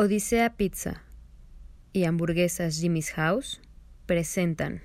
Odisea Pizza y Hamburguesas Jimmy's House presentan.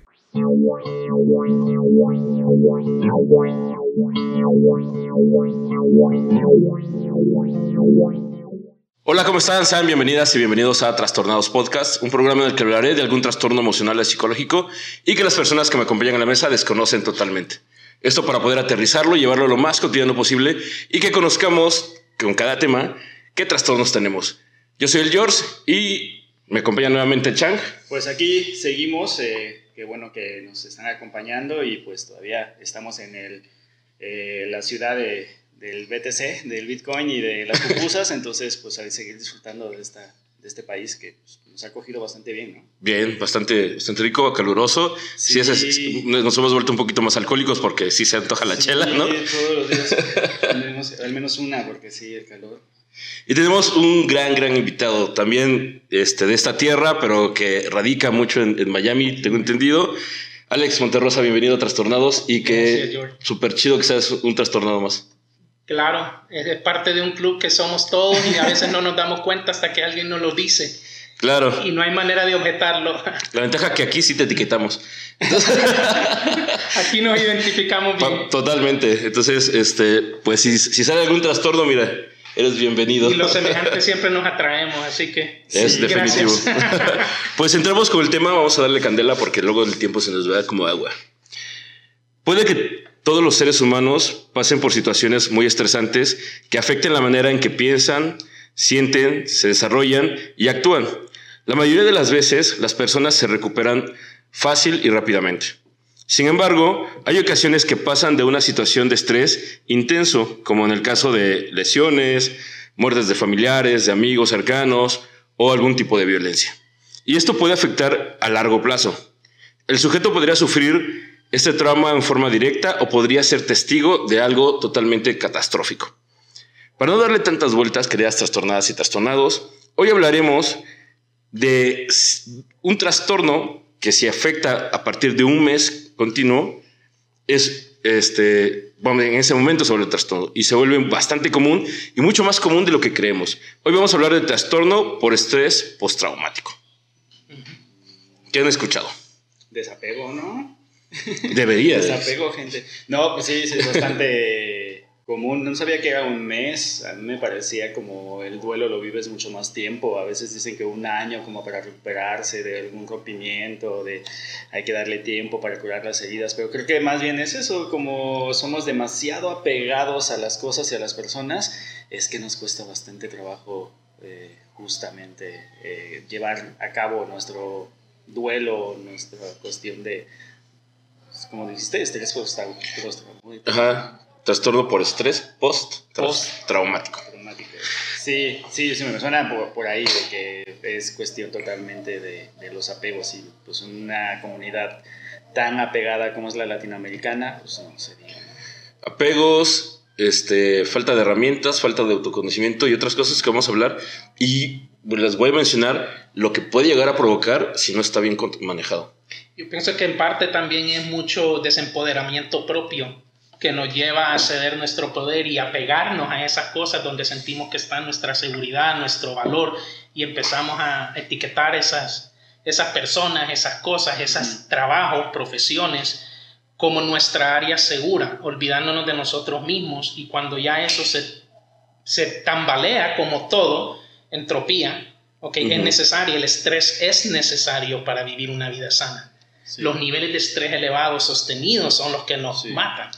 Hola, ¿cómo están? Sean bienvenidas y bienvenidos a Trastornados Podcast, un programa en el que hablaré de algún trastorno emocional o psicológico y que las personas que me acompañan en la mesa desconocen totalmente. Esto para poder aterrizarlo llevarlo lo más cotidiano posible y que conozcamos con cada tema qué trastornos tenemos. Yo soy el George y me acompaña nuevamente Chang. Pues aquí seguimos, eh, qué bueno que nos están acompañando y pues todavía estamos en el, eh, la ciudad de, del BTC, del Bitcoin y de las pupusas, entonces pues a seguir disfrutando de, esta, de este país que pues, nos ha cogido bastante bien, ¿no? Bien, bastante, bastante rico, caluroso. Sí. es, nos hemos vuelto un poquito más alcohólicos porque sí se antoja la chela, ¿no? todos los días, al menos, al menos una, porque sí, el calor. Y tenemos un gran, gran invitado también este, de esta tierra, pero que radica mucho en, en Miami, tengo entendido. Alex Monterrosa, bienvenido a Trastornados y que súper chido que seas un trastornado más. Claro, es parte de un club que somos todos y a veces no nos damos cuenta hasta que alguien nos lo dice. Claro. Y no hay manera de objetarlo. La ventaja es que aquí sí te etiquetamos. aquí nos identificamos bien. Totalmente. Entonces, este, pues si, si sale algún trastorno, mira, eres bienvenido. Y los semejantes siempre nos atraemos, así que. Es definitivo. pues entramos con el tema, vamos a darle candela porque luego el tiempo se nos va como agua. Puede que todos los seres humanos pasen por situaciones muy estresantes que afecten la manera en que piensan, sienten, se desarrollan y actúan. La mayoría de las veces las personas se recuperan fácil y rápidamente. Sin embargo, hay ocasiones que pasan de una situación de estrés intenso, como en el caso de lesiones, muertes de familiares, de amigos cercanos o algún tipo de violencia. Y esto puede afectar a largo plazo. El sujeto podría sufrir este trauma en forma directa o podría ser testigo de algo totalmente catastrófico. Para no darle tantas vueltas, queridas trastornadas y trastornados, hoy hablaremos de un trastorno que si afecta a partir de un mes continuo, es este, bueno, en ese momento sobre el trastorno y se vuelve bastante común y mucho más común de lo que creemos. Hoy vamos a hablar del trastorno por estrés postraumático. ¿Qué han escuchado? Desapego, ¿no? Debería. Desapego, gente. No, pues sí, es bastante común. No sabía que era un mes. A mí me parecía como el duelo lo vives mucho más tiempo. A veces dicen que un año como para recuperarse de algún rompimiento, de hay que darle tiempo para curar las heridas. Pero creo que más bien es eso, como somos demasiado apegados a las cosas y a las personas, es que nos cuesta bastante trabajo eh, justamente eh, llevar a cabo nuestro duelo, nuestra cuestión de, como dijiste, estrés post-traumático. Ajá trastorno por estrés post-traumático. Sí, sí, sí, me suena por, por, ahí de que es cuestión totalmente de, de, los apegos y pues una comunidad tan apegada como es la latinoamericana, pues no sería. Apegos, este, falta de herramientas, falta de autoconocimiento y otras cosas que vamos a hablar y les voy a mencionar lo que puede llegar a provocar si no está bien manejado. Yo pienso que en parte también es mucho desempoderamiento propio que nos lleva a ceder nuestro poder y a pegarnos a esas cosas donde sentimos que está nuestra seguridad, nuestro valor y empezamos a etiquetar esas, esas personas, esas cosas, esos trabajos, profesiones como nuestra área segura, olvidándonos de nosotros mismos y cuando ya eso se, se tambalea como todo, entropía, okay, es necesario, el estrés es necesario para vivir una vida sana. Los niveles de estrés elevados sostenidos son los que nos matan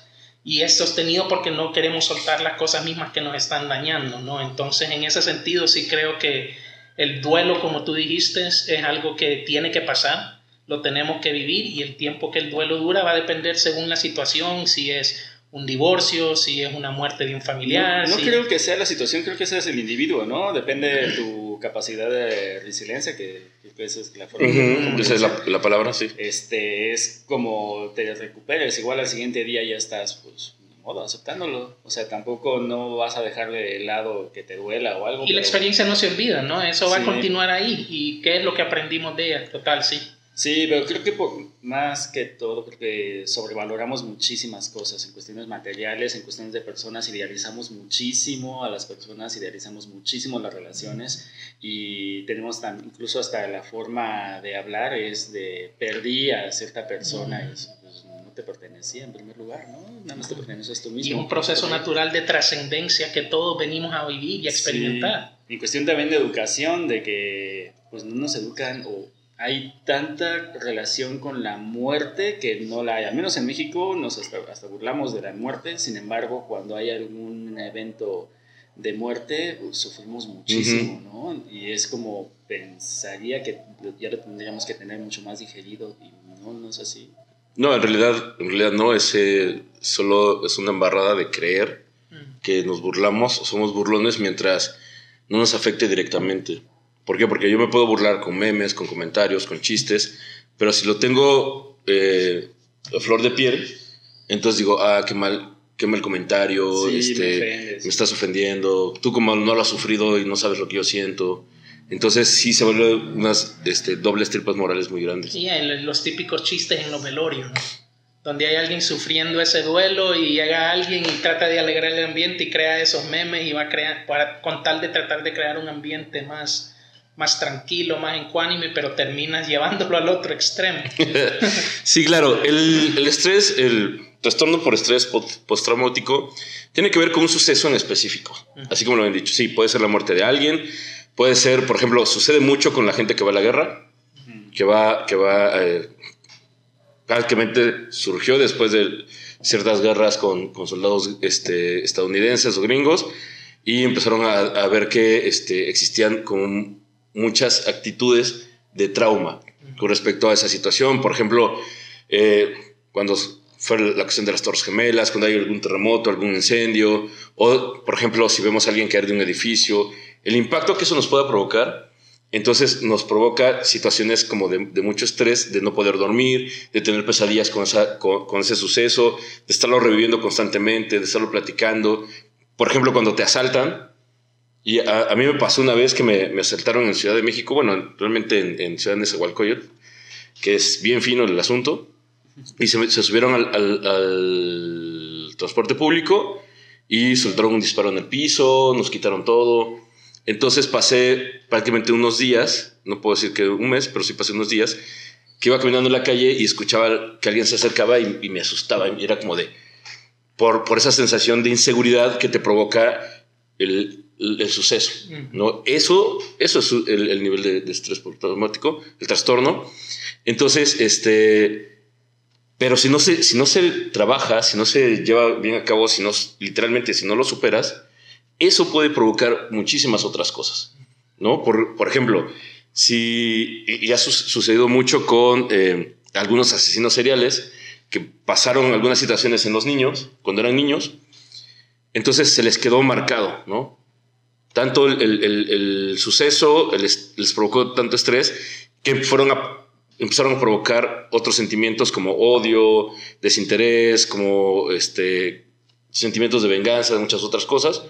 y es sostenido porque no queremos soltar las cosas mismas que nos están dañando, ¿no? Entonces, en ese sentido, sí creo que el duelo, como tú dijiste, es algo que tiene que pasar, lo tenemos que vivir y el tiempo que el duelo dura va a depender según la situación, si es un divorcio, si es una muerte de un familiar. No, creo que sea la situación, creo que es el individuo, ¿no? Depende de tu capacidad de resiliencia, que, esa es la forma. esa es la, la, palabra, sí. Este, es como te recuperes, igual al siguiente día ya estás, pues, de modo, aceptándolo. O sea, tampoco no vas a dejar de lado que te duela o algo. Y la experiencia no se olvida, ¿no? Eso va a continuar ahí. ¿Y qué es lo que aprendimos de ella? Total, sí. Sí, pero creo que por, más que todo, porque sobrevaloramos muchísimas cosas en cuestiones materiales, en cuestiones de personas, idealizamos muchísimo a las personas, idealizamos muchísimo las relaciones y tenemos tan, incluso hasta la forma de hablar es de perdí a cierta persona y pues, no te pertenecía en primer lugar, ¿no? Nada más te perteneces tú mismo. Y un proceso natural de trascendencia que todos venimos a vivir y a experimentar. Sí. En cuestión también de educación, de que pues no nos educan o hay tanta relación con la muerte que no la hay. Al menos en México nos hasta, hasta burlamos de la muerte, sin embargo, cuando hay algún evento de muerte, pues, sufrimos muchísimo, ¿no? Y es como pensaría que ya lo tendríamos que tener mucho más digerido y no, no es así. No, en realidad, en realidad no, es solo es una embarrada de creer mm. que nos burlamos, somos burlones mientras no nos afecte directamente. ¿Por qué? Porque yo me puedo burlar con memes, con comentarios, con chistes, pero si lo tengo eh, a flor de piel, entonces digo, ah, qué mal, qué mal comentario, este, me, estás ofendiendo, tú como no lo has sufrido y no sabes lo que yo siento. Entonces sí se vuelven unas este, dobles tripas morales muy grandes. Sí, los típicos chistes en los velorios, donde hay alguien sufriendo ese duelo y llega alguien y trata de alegrar el ambiente y crea esos memes y va a crear, para, con tal de tratar de crear un ambiente más, más tranquilo, más encuánime, pero terminas llevándolo al otro extremo. sí, claro, el, el, estrés, el trastorno por estrés postraumático tiene que ver con un suceso en específico, así como lo han dicho. Sí, puede ser la muerte de alguien, puede ser, por ejemplo, sucede mucho con la gente que va a la guerra, que va, que va, eh, prácticamente surgió después de ciertas guerras con, con soldados este, estadounidenses o gringos y empezaron a, a ver que este, existían como muchas actitudes de trauma con respecto a esa situación. Por ejemplo, eh, cuando fue la cuestión de las Torres Gemelas, cuando hay algún terremoto, algún incendio, o por ejemplo, si vemos a alguien caer de un edificio, el impacto que eso nos pueda provocar, entonces nos provoca situaciones como de, mucho estrés, de no poder dormir, de tener pesadillas con, ese suceso, de estarlo reviviendo constantemente, de estarlo platicando. Por ejemplo, cuando te asaltan, y a, mí me pasó una vez que me, me, asaltaron en Ciudad de México, bueno, realmente en, en Ciudad de Nezahualcóyotl, que es bien fino el asunto, y se, se subieron al, al, transporte público y soltaron un disparo en el piso, nos quitaron todo. Entonces pasé prácticamente unos días, no puedo decir que un mes, pero sí pasé unos días, que iba caminando en la calle y escuchaba que alguien se acercaba y, y me asustaba. Y era como de, por, por esa sensación de inseguridad que te provoca el, el, suceso, ¿no? Eso, eso es el, nivel de, estrés traumático, el trastorno. Entonces, este, pero si no se, si no se trabaja, si no se lleva bien a cabo, si no, literalmente, si no lo superas, eso puede provocar muchísimas otras cosas, ¿no? Por, por ejemplo, si, y ha sucedido mucho con eh, algunos asesinos seriales que pasaron algunas situaciones en los niños, cuando eran niños, entonces se les quedó marcado, ¿no? Tanto el, suceso les, provocó tanto estrés que fueron empezaron a provocar otros sentimientos como odio, desinterés, como este, sentimientos de venganza, muchas otras cosas,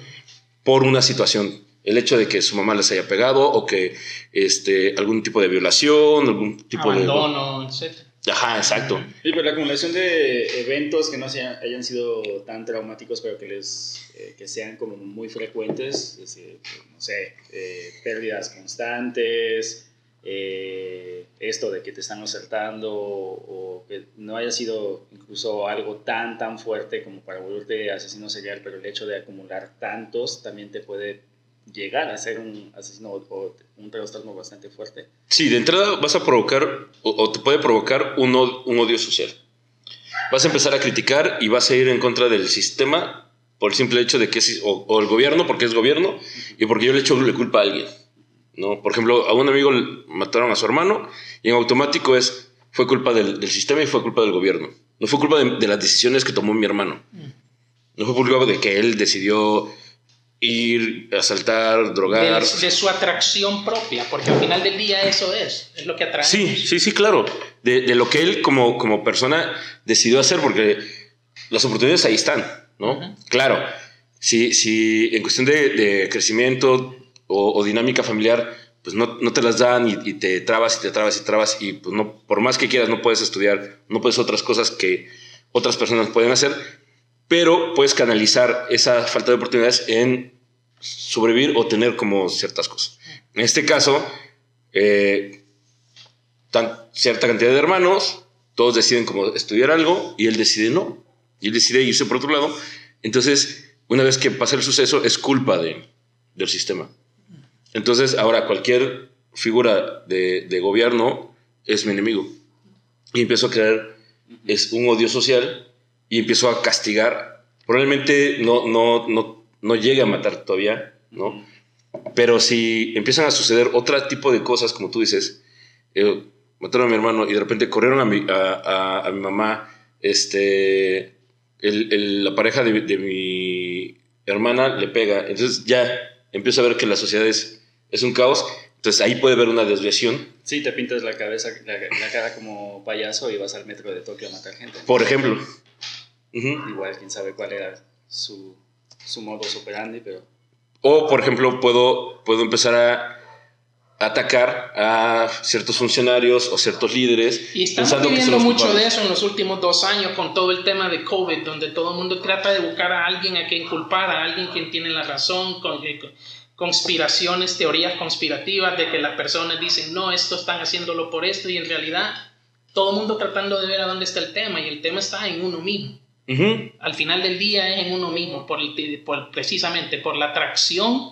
por una situación. El hecho de que su mamá les haya pegado o que este, algún tipo de violación, algún tipo de... Abandono, etc. Ajá, exacto. Y por la acumulación de eventos que no sean, hayan sido tan traumáticos, pero que, les, eh, que sean como muy frecuentes, es decir, no sé, eh, pérdidas constantes, eh, esto de que te están asaltando o, que no haya sido incluso algo tan, tan fuerte como para volverte asesino serial, pero el hecho de acumular tantos también te puede llegar a ser un asesino o un trastorno bastante fuerte. Sí, de entrada vas a provocar o, te puede provocar un, un, odio social. Vas a empezar a criticar y vas a ir en contra del sistema por el simple hecho de que es, o, el gobierno porque es gobierno y porque yo le echo la culpa a alguien. ¿no? Por ejemplo, a un amigo mataron a su hermano y en automático es fue culpa del, del sistema y fue culpa del gobierno. No fue culpa de, de las decisiones que tomó mi hermano. Mm. No fue culpa de que él decidió ir, asaltar, drogar. De, su atracción propia, porque al final del día eso es, es lo que atrae. Sí, sí, sí, claro. De, de, lo que él como, como persona decidió hacer, porque las oportunidades ahí están, ¿no? Claro, si, si en cuestión de, de crecimiento o, o, dinámica familiar, pues no, no te las dan y, y, te trabas y te trabas y trabas y pues no, por más que quieras no puedes estudiar, no puedes otras cosas que otras personas pueden hacer, pero puedes canalizar esa falta de oportunidades en sobrevivir o tener como ciertas cosas. En este caso, eh, tan, cierta cantidad de hermanos, todos deciden como estudiar algo y él decide no, y él decide irse por otro lado. Entonces, una vez que pasa el suceso, es culpa de, del sistema. Entonces, ahora cualquier figura de, de gobierno es mi enemigo. Y empiezo a crear es un odio social y empiezo a castigar. Probablemente no, no, no, no llegue a matar todavía, ¿no? Pero si empiezan a suceder otro tipo de cosas, como tú dices, eh, mataron a mi hermano y de repente corrieron a mi, a, a, a mi mamá, este, el, el, la pareja de, de, mi hermana le pega, entonces ya empiezo a ver que la sociedad es, es un caos, entonces ahí puede haber una desviación. Sí, te pintas la cabeza, la, la cara como payaso y vas al metro de Tokio a matar gente. Por ejemplo. Uh -huh. Igual, quién sabe cuál era su, su modus operandi, pero... O, por ejemplo, puedo, puedo empezar a atacar a ciertos funcionarios o ciertos líderes. Y estamos viviendo mucho de eso en los últimos dos años con todo el tema de COVID, donde todo el mundo trata de buscar a alguien a quien culpar, a alguien quien tiene la razón, con, con conspiraciones, teorías conspirativas de que las personas dicen, no, esto están haciéndolo por esto, y en realidad todo el mundo tratando de ver a dónde está el tema, y el tema está en uno mismo. Uh -huh. Al final del día es en uno mismo, por, el, por, precisamente por la atracción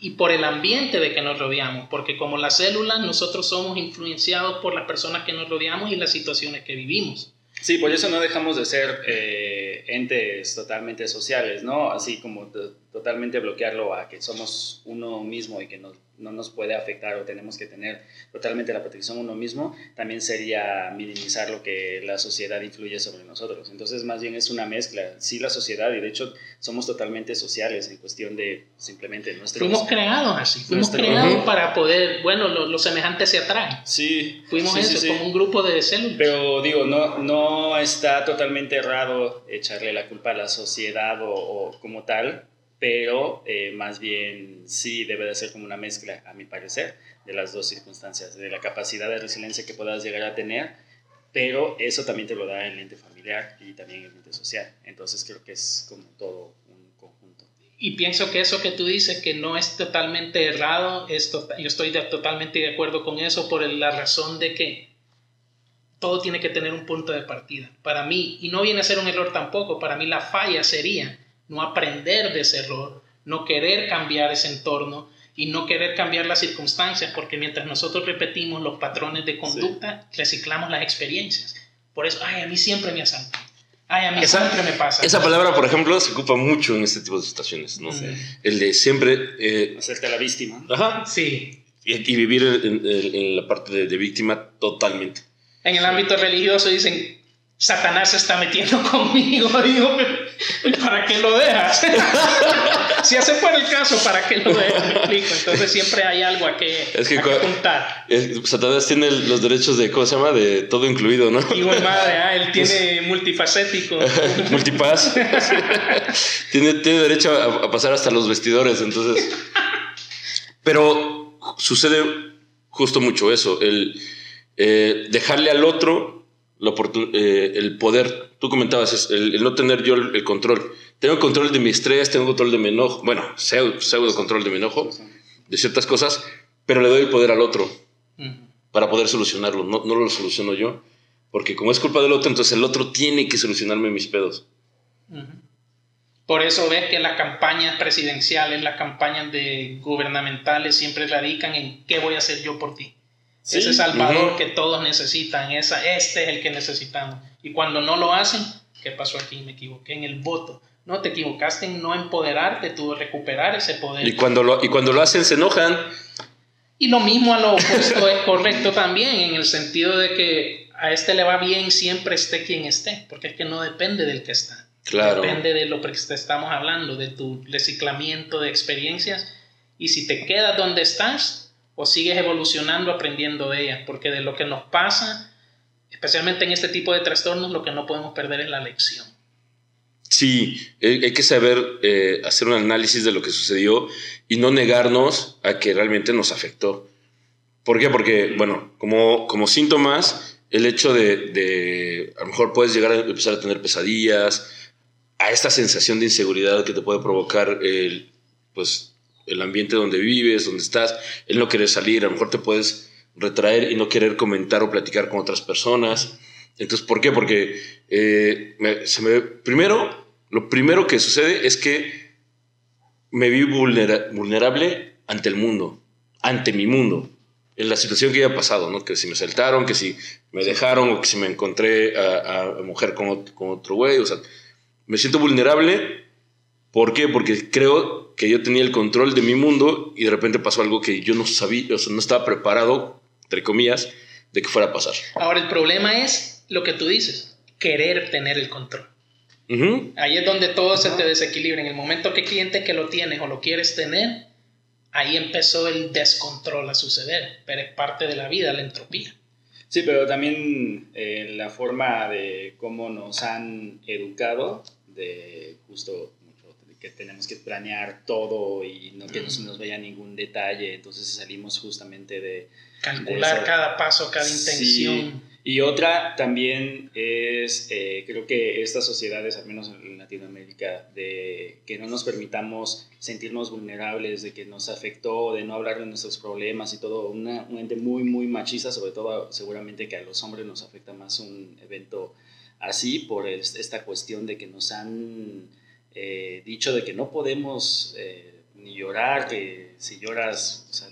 y por el ambiente de que nos rodeamos, porque como las células nosotros somos influenciados por las personas que nos rodeamos y las situaciones que vivimos. Sí, por eso no dejamos de ser eh, entes totalmente sociales, ¿no? Así como totalmente bloquearlo a que somos uno mismo y que no, no, nos puede afectar o tenemos que tener totalmente la protección uno mismo, también sería minimizar lo que la sociedad influye sobre nosotros. Entonces, más bien es una mezcla. Sí, la sociedad, y de hecho somos totalmente sociales en cuestión de simplemente nuestros... Fuimos creados así, fuimos nuestro, creados para poder, bueno, los lo semejantes se atraen. Sí. Fuimos sí, eso, sí, sí. como un grupo de células. Pero digo, no, no está totalmente errado echarle la culpa a la sociedad o, o como tal, pero eh, más bien sí debe de ser como una mezcla, a mi parecer, de las dos circunstancias, de la capacidad de resiliencia que puedas llegar a tener, pero eso también te lo da el ente familiar y también el ente social. Entonces creo que es como todo un conjunto. Y pienso que eso que tú dices, que no es totalmente errado, es to yo estoy de totalmente de acuerdo con eso por la razón de que todo tiene que tener un punto de partida. Para mí, y no viene a ser un error tampoco, para mí la falla sería no aprender de ese error, no querer cambiar ese entorno y no querer cambiar las circunstancias, porque mientras nosotros repetimos los patrones de conducta, sí. reciclamos las experiencias. Por eso, ay, a mí siempre me asaltan. Ay, a mí esa, siempre me pasa. Esa palabra, por ejemplo, se ocupa mucho en este tipo de situaciones, ¿no? Sí. El de siempre... Eh, Hacerte la víctima. Ajá. Sí. Y, y vivir en, en, en, la parte de, de víctima totalmente. En el ámbito religioso dicen, Satanás se está metiendo conmigo. Digo, ¿para qué lo dejas? si ese fuera el caso, ¿para qué lo dejas? Me explico. Entonces siempre hay algo a que, es que, a que apuntar. Es, Satanás tiene los derechos de, ¿cómo se llama? De todo incluido, ¿no? Igual madre, ah, él tiene multifacético. Multipass. tiene, tiene derecho a, a pasar hasta los vestidores, entonces. Pero sucede justo mucho eso, el eh, dejarle al otro la eh, el poder, tú comentabas, el, el no tener yo el, el, control. Tengo control de mi estrés, tengo control de mi enojo, bueno, pseudo, pseudo control de mi enojo, de ciertas cosas, pero le doy el poder al otro uh -huh. para poder solucionarlo, no, no, lo soluciono yo, porque como es culpa del otro, entonces el otro tiene que solucionarme mis pedos. Uh -huh. Por eso ves que las campañas presidenciales, las campañas de gubernamentales siempre radican en qué voy a hacer yo por ti. Sí. Ese Salvador uh -huh. que todos necesitan, esa, este es el que necesitamos. Y cuando no lo hacen, ¿qué pasó aquí? Me equivoqué en el voto. No, te equivocaste en no empoderarte, tú recuperar ese poder. Y cuando lo, y cuando lo hacen, se enojan. Y lo mismo a lo opuesto es correcto también, en el sentido de que a este le va bien siempre esté quien esté, porque es que no depende del que está. Claro. Depende de lo que estamos hablando, de tu reciclamiento de experiencias. Y si te quedas donde estás, o sigues evolucionando aprendiendo de ellas, porque de lo que nos pasa, especialmente en este tipo de trastornos, lo que no podemos perder es la lección. Sí, hay que saber eh, hacer un análisis de lo que sucedió y no negarnos a que realmente nos afectó. ¿Por qué? Porque, bueno, como, como síntomas, el hecho de, de, a lo mejor puedes llegar a empezar a tener pesadillas, a esta sensación de inseguridad que te puede provocar el, pues, el ambiente donde vives, donde estás, el no querer salir, a lo mejor te puedes retraer y no querer comentar o platicar con otras personas. Entonces, ¿por qué? Porque eh, se me, primero, lo primero que sucede es que me vi vulnerable ante el mundo, ante mi mundo, en la situación que haya pasado, ¿no? Que si me saltaron, que si me dejaron o que si me encontré a, a mujer con, con otro güey, o sea, me siento vulnerable. ¿Por qué? Porque creo que yo tenía el control de mi mundo y de repente pasó algo que yo no sabía, o sea, no estaba preparado, entre comillas, de que fuera a pasar. Ahora, el problema es lo que tú dices, querer tener el control. Ahí es donde todo se te desequilibra. En el momento que cliente que lo tienes o lo quieres tener, ahí empezó el descontrol a suceder. Pero es parte de la vida, la entropía. Sí, pero también eh, la forma de cómo nos han educado, de justo que tenemos que planear todo y no que no se nos vaya ningún detalle, entonces salimos justamente de... Calcular cada paso, cada intención. Y otra también es, eh, creo que estas sociedades, al menos en Latinoamérica, de que no nos permitamos sentirnos vulnerables, de que nos afectó, de no hablar de nuestros problemas y todo, una, un ente muy, muy machista, sobre todo seguramente que a los hombres nos afecta más un evento así por esta cuestión de que nos han eh, dicho de que no podemos... Eh, ni llorar, que si lloras... O sea,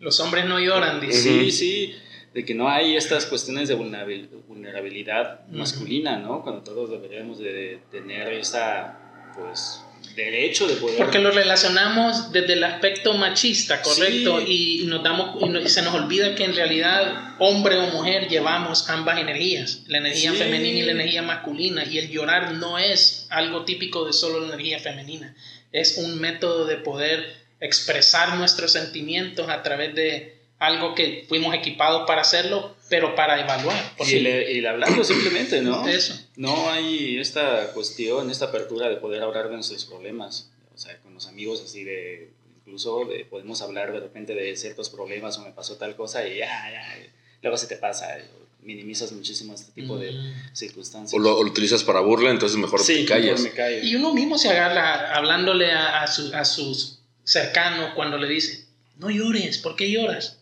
Los hombres no lloran, dice. Sí, sí de que no hay estas cuestiones de vulnerabilidad masculina, ¿no? Cuando todos deberíamos de tener esa, pues, derecho de poder... Porque lo relacionamos desde el aspecto machista, correcto, y, nos damos, y, se nos olvida que en realidad hombre o mujer llevamos ambas energías, la energía femenina y la energía masculina, y el llorar no es algo típico de solo la energía femenina, es un método de poder expresar nuestros sentimientos a través de algo que fuimos equipados para hacerlo, pero para evaluar. Y el, hablando simplemente, ¿no? Eso. No hay esta cuestión, esta apertura de poder hablar de nuestros problemas. O sea, con los amigos así de, incluso podemos hablar de repente de ciertos problemas o me pasó tal cosa y ya, ya, luego se te pasa. Minimizas muchísimo este tipo de mm. circunstancias. O lo, utilizas para burla, entonces mejor te callas. Y uno mismo se agarra hablándole a, a sus cercanos cuando le dice, no llores, ¿por qué lloras?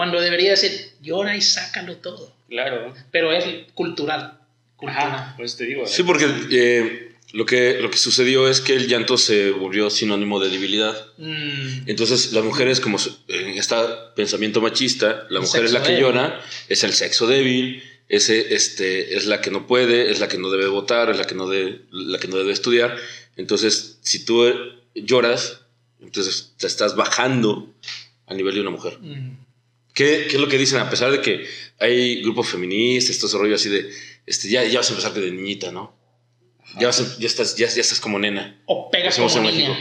Cuando debería decir, llora y sácalo todo. Claro. Pero es cultural. Ajá, pues te digo. Sí, porque eh, lo, que, lo que sucedió es que el llanto se volvió sinónimo de debilidad. Mm. Entonces, las mujeres, como en este pensamiento machista, la mujer es la que llora, es el sexo débil, ese, este, es la que no puede, es la que no debe votar, es la que no, debe, la que no debe estudiar. Entonces, si tú lloras, entonces te estás bajando a nivel de una mujer. Mm. ¿Qué, ¿Qué, es lo que dicen? A pesar de que hay grupos feministas, estos rollos así de, este, ya, ya vas a empezar de niñita, ¿no? Ya, vas ya, estás, ya, ya, estás como nena. O pegas como niña.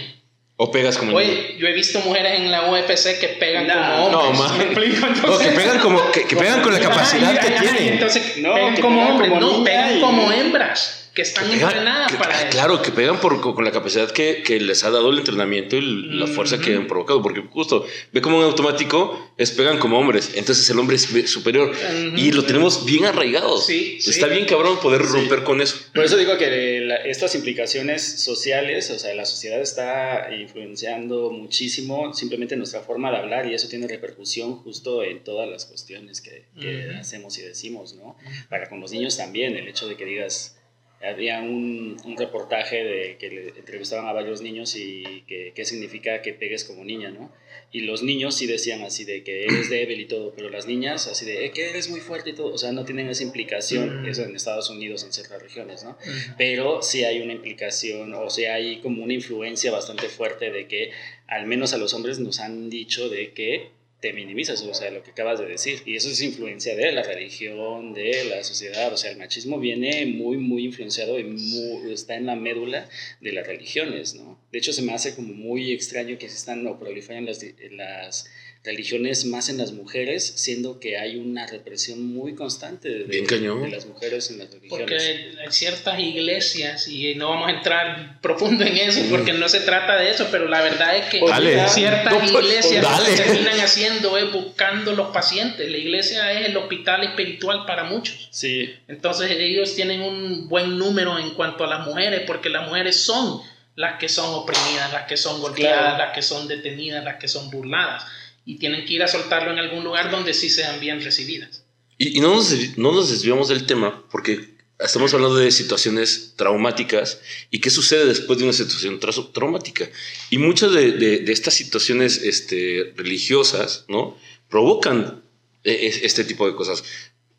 O pegas como Oye, niña. yo he visto mujeres en la UFC que pegan como hombres. No, más. No, que pegan, como, que, que pegan con la capacidad que tienen. Entonces, no, pegan como hombres, no, pegan como hembras que están entrenadas para eso. Claro, que pegan por, con la capacidad que, que, les ha dado el entrenamiento y la fuerza que han provocado, porque justo ve como un automático es pegan como hombres, entonces el hombre es superior y lo tenemos bien arraigado. Sí, Está bien cabrón poder romper con eso. Por eso digo que estas implicaciones sociales, o sea, la sociedad está influenciando muchísimo simplemente nuestra forma de hablar y eso tiene repercusión justo en todas las cuestiones que, que hacemos y decimos, ¿no? Para con los niños también, el hecho de que digas había un, un, reportaje de que le entrevistaban a varios niños y que qué significa que pegues como niña, ¿no? Y los niños sí decían así de que eres débil y todo, pero las niñas así de eh, que eres muy fuerte y todo, o sea, no tienen esa implicación, mm. eso en Estados Unidos, en ciertas regiones, ¿no? Pero sí hay una implicación, o sea, hay como una influencia bastante fuerte de que al menos a los hombres nos han dicho de que te minimizas, o sea, lo que acabas de decir. Y eso es influencia de la religión, de la sociedad. O sea, el machismo viene muy, muy influenciado y está en la médula de las religiones, ¿no? De hecho, se me hace como muy extraño que se están o proliferan las, las religiones más en las mujeres, siendo que hay una represión muy constante de, Bien cañón. de las mujeres en las religiones. Porque hay ciertas iglesias, y no vamos a entrar profundo en eso, porque no se trata de eso, pero la verdad es que Dale. ciertas No, pues, iglesias lo que terminan haciendo es buscando los pacientes. La iglesia es el hospital espiritual para muchos. Sí, Entonces ellos tienen un buen número en cuanto a las mujeres, porque las mujeres son las que son oprimidas, las que son golpeadas, Claro. las que son detenidas, las que son burladas. Y tienen que ir a soltarlo en algún lugar donde sí sean bien recibidas. Y, y no, nos, no nos desviamos del tema porque estamos hablando de situaciones traumáticas y qué sucede después de una situación tra- traumática. Y muchas de, de- de estas situaciones este, religiosas ¿no? provocan eh, es- este tipo de cosas.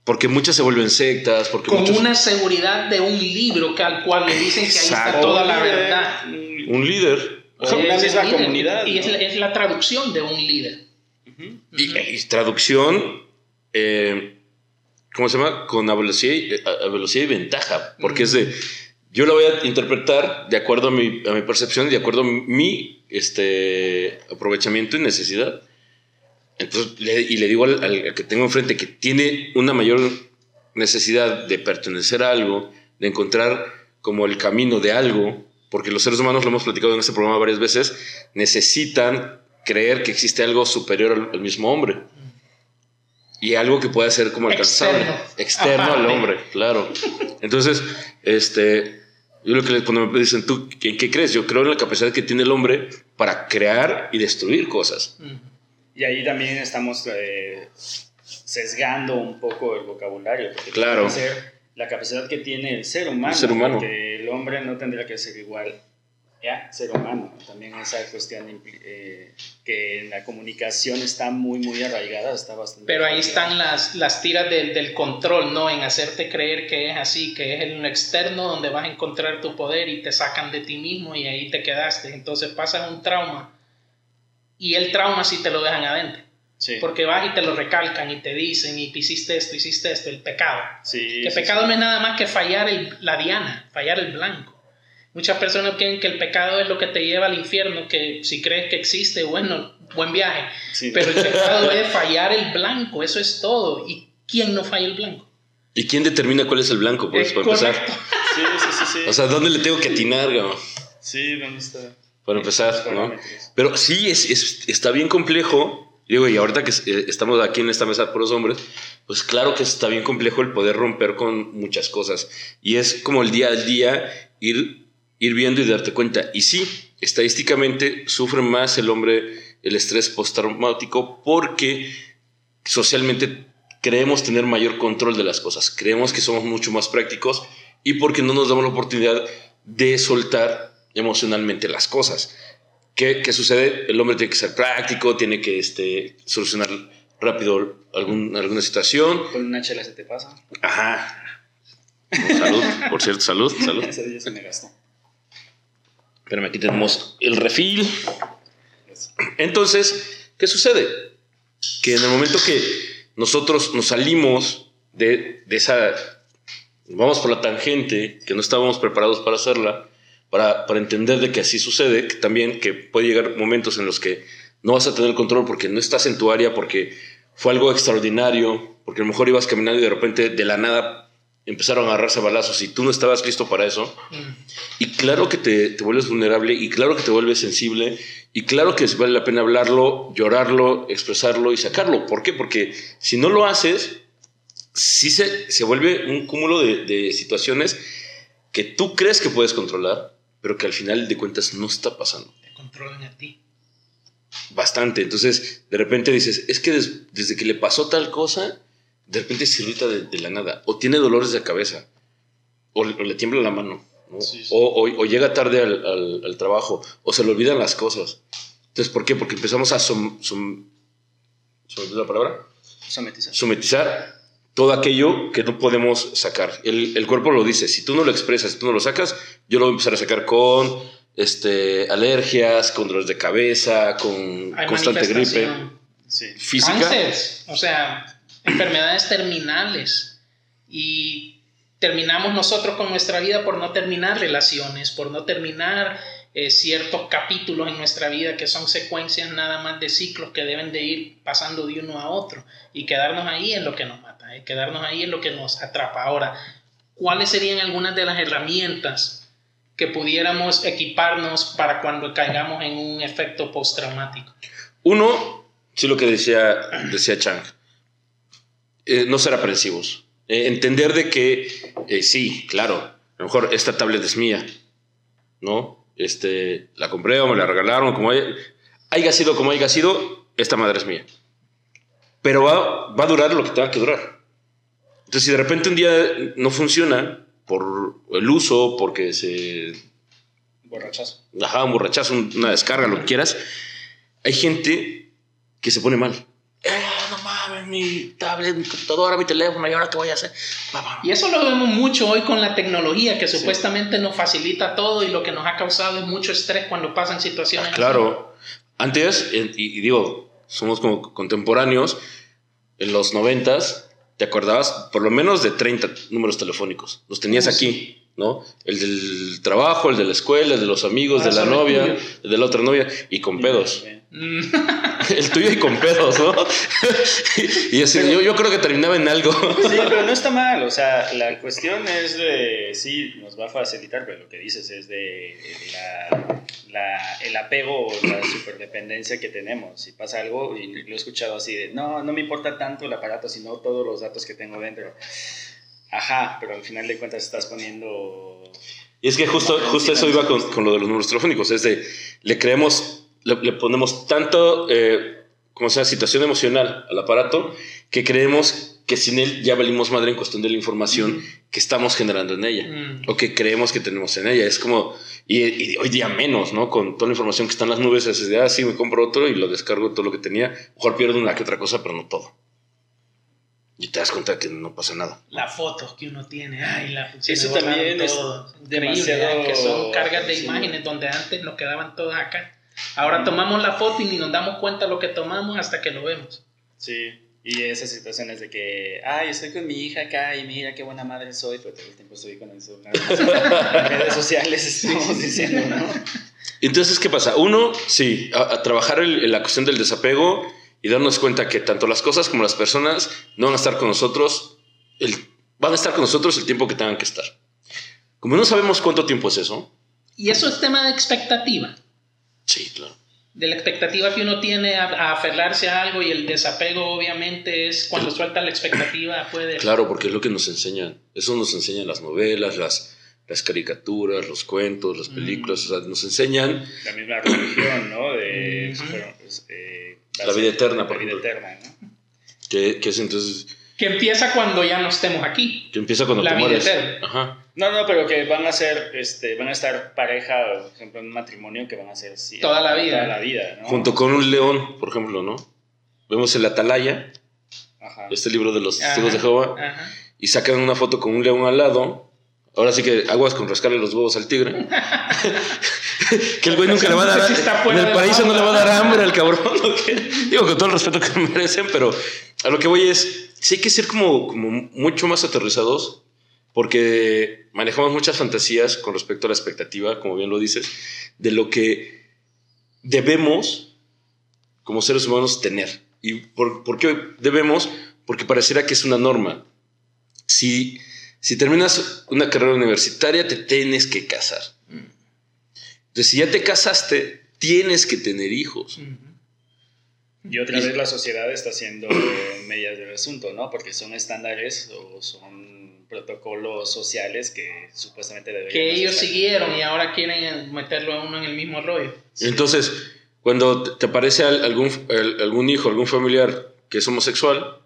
Porque muchas se vuelven sectas, porque Con muchos- una seguridad de un libro que al cual le dicen que ahí está toda la verdad. un líder O Es el misma líder, comunidad, Y es, ¿no? la, es la traducción de un líder. Y, y traducción, eh, ¿cómo se llama? Con a velocidad, a- velocidad y ventaja, porque es de, yo la voy a interpretar de acuerdo a mi, a mi percepción, de acuerdo a mi este, aprovechamiento y necesidad. Entonces, le- y le digo al- al que tengo enfrente que tiene una mayor necesidad de pertenecer a algo, de encontrar como el camino de algo, porque los seres humanos, lo hemos platicado en este programa varias veces, necesitan creer que existe algo superior al, al mismo hombre. Y algo que pueda ser como alcanzable. Externo. Externo al hombre, claro. Entonces, este, yo lo que les, cuando me dicen, ¿tú en qué crees? Yo creo en la capacidad que tiene el hombre para crear y destruir cosas. Y ahí también estamos eh, sesgando un poco el vocabulario. Porque Claro. la capacidad que tiene el ser humano. El ser humano. Porque el hombre no tendría que ser igual a ser humano. También esa cuestión eh, que en la comunicación está muy, muy arraigada, está bastante. Pero ahí arraigada. están las, las tiras del, del control, ¿no? En hacerte creer que es así, que es en lo externo donde vas a encontrar tu poder y te sacan de ti mismo y ahí te quedaste. Entonces pasas un trauma y el trauma sí te lo dejan adentro. Sí. Porque vas y te lo recalcan y te dicen y hiciste esto, hiciste esto, el pecado. Sí, Que sí, pecado no es nada más que fallar el- la diana, fallar el blanco. Muchas personas creen que el pecado es lo que te lleva al infierno, que si crees que existe, bueno, buen viaje. Sí. Pero el pecado es fallar el blanco, eso es todo. ¿Y quién no falla el blanco? ¿Y quién determina cuál es el blanco? Pues, Es para empezar. correcto. Sí, sí, sí, sí. O sea, ¿dónde le tengo que atinar, güey? sí, ¿dónde está? Para empezar, ¿no? Pero sí, es, es- está bien complejo. Digo, y ahorita que eh, estamos aquí en esta mesa por los hombres, pues claro que está bien complejo el poder romper con muchas cosas. Y es como el día a día ir, ir viendo y darte cuenta. Y sí, estadísticamente sufre más el hombre el estrés postraumático porque socialmente creemos tener mayor control de las cosas. Creemos que somos mucho más prácticos y porque no nos damos la oportunidad de soltar emocionalmente las cosas. ¿Qué, qué sucede? El hombre tiene que ser práctico, tiene que este, solucionar rápido algún, alguna situación. Con una chela se te pasa. Ajá. Salud, por cierto, salud, salud. Ese día se me gastó. Espérame, aquí tenemos el refil. Entonces, ¿qué sucede? Que en el momento que nosotros nos salimos de, de esa, vamos por la tangente, que no estábamos preparados para hacerla, para, para entender de que así sucede, que también que puede llegar momentos en los que no vas a tener control porque no estás en tu área, porque fue algo extraordinario, porque a lo mejor ibas caminando y de repente de la nada empezaron a agarrarse balazos y tú no estabas listo para eso. Y claro que te, te vuelves vulnerable y claro que te vuelves sensible y claro que vale la pena hablarlo, llorarlo, expresarlo y sacarlo. ¿Por qué? Porque si no lo haces, sí se, se vuelve un cúmulo de, de situaciones que tú crees que puedes controlar, pero que al final de cuentas no está pasando. Te controlan a ti. Bastante. Entonces, de repente dices, es que des- desde que le pasó tal cosa, de repente se irrita de, de la nada, o tiene dolores de cabeza, o, le- o le tiembla la mano, ¿no? Sí, sí. O, o- o llega tarde al, al- al trabajo, o se le olvidan las cosas. Entonces, ¿por qué? Porque empezamos a som, som- ¿se me olvidó la palabra? Sometizar. sometizar todo aquello que no podemos sacar. El, el cuerpo lo dice, si tú no lo expresas, si tú no lo sacas, yo lo voy a empezar a sacar con este, alergias, con dolores de cabeza, con Hay constante gripe. Sí. física. Cánceres, o sea, enfermedades terminales. Y terminamos nosotros con nuestra vida por no terminar relaciones, por no terminar eh, ciertos capítulos en nuestra vida que son secuencias nada más de ciclos que deben de ir pasando de uno a otro y quedarnos ahí en lo que nos mata, eh, quedarnos ahí en lo que nos atrapa. Ahora, ¿cuáles serían algunas de las herramientas que pudiéramos equiparnos para cuando caigamos en un efecto postraumático? Uno, sí lo que decía, decía Chang, eh, no ser aprensivos. entender de que sí, claro, a lo mejor esta tablet es mía, ¿no? este, la compré o me la regalaron, como haya, haya sido como haya sido, esta madre es mía. Pero va, va a durar lo que tenga que durar. Entonces, si de repente un día no funciona por el uso, porque se... Borrachazo. Ajá, un borrachazo, una descarga, lo que quieras, hay gente que se pone mal. Mi tablet, mi computadora, mi teléfono, ¿y ahora qué voy a hacer? Y eso lo vemos mucho hoy con la tecnología, que supuestamente nos facilita todo y lo que nos ha causado es mucho estrés cuando pasan situaciones. Ah, claro. Antes, y, digo, somos como contemporáneos, en los noventas, ¿te acordabas? Por lo menos de 30 números telefónicos. Los tenías aquí, ¿no? El del trabajo, el de la escuela, el de los amigos, ah, de la novia, el de la otra novia, y con pedos. el tuyo y con pedos, ¿no? y así, yo, yo, creo que terminaba en algo. sí, pero no está mal. O sea, la cuestión es de. Sí, nos va a facilitar, pero lo que dices es de la, la, el apego o la superdependencia que tenemos. Si pasa algo, y lo he escuchado así de. No, no me importa tanto el aparato, sino todos los datos que tengo dentro. Ajá, pero al final de cuentas estás poniendo. Y es que justo, justo eso iba con, con lo de los números telefónicos. Es de. Le creemos le, ponemos tanto, eh, como sea, situación emocional al aparato, que creemos que sin él ya valimos madre en cuestión de la información que estamos generando en ella mm. o que creemos que tenemos en ella. Es como, y, hoy día menos, ¿no? Con toda la información que está en las nubes, es de, ah, sí, me compro otro y lo descargo todo lo que tenía. Mejor pierdo una que otra cosa, pero no todo. Y te das cuenta que no pasa nada. Las fotos que uno tiene, ay, la Eso también es demasiado... que son cargas de imágenes donde antes nos quedaban todas acá. Ahora tomamos la foto y ni nos damos cuenta de lo que tomamos hasta que lo vemos. Sí, y esas situaciones de que, ay, estoy con mi hija acá y mira qué buena madre soy, pero todo el tiempo estoy con eso. En redes sociales estamos diciendo, ¿no? Entonces, ¿qué pasa? Uno, sí, a, trabajar en la cuestión del desapego y darnos cuenta que tanto las cosas como las personas no van a estar con nosotros, el, van a estar con nosotros el tiempo que tengan que estar. Como no sabemos cuánto tiempo es eso. Y eso es tema de expectativa. Sí, claro. De la expectativa que uno tiene a, aferrarse a algo y el desapego obviamente es cuando suelta la expectativa puede... Claro, porque es lo que nos enseñan. Eso nos enseñan las novelas, las, las caricaturas, los cuentos, las películas, o sea, nos enseñan... La misma religión, ¿no? De, pues, eh, la, vida eterna, por La vida eterna, ¿no? Que, que es entonces que empieza cuando ya no estemos aquí. Que empieza cuando la te mueres. Eterna. Ajá. No, no, pero que van a ser, este, van a estar pareja, por ejemplo, en un matrimonio que van a ser sí, toda la vida. Toda la vida, ¿no? Junto con un león, por ejemplo, ¿no? Vemos el Atalaya, Ajá. este libro de los testigos de Jehová, Ajá. y sacan una foto con un león al lado. Ahora sí que aguas con rascarle los huevos al tigre. que el güey nunca le va a dar. en el paraíso no le va a dar hambre al cabrón. Digo, con todo el respeto que merecen, pero a lo que voy es sí hay que ser como, como mucho más aterrizados porque manejamos muchas fantasías con respecto a la expectativa, como bien lo dices, de lo que debemos como seres humanos tener. ¿Y por, por qué debemos? Porque pareciera que es una norma. Si, si terminas una carrera universitaria, te tienes que casar. Entonces, si ya te casaste, tienes que tener hijos. Y otra vez la sociedad está haciendo medias del asunto, ¿no? Porque son estándares o son protocolos sociales que supuestamente deberían... Que ellos siguieron y ahora quieren meterlo a uno en el mismo rollo. Entonces, cuando te aparece algún, algún hijo, algún familiar que es homosexual,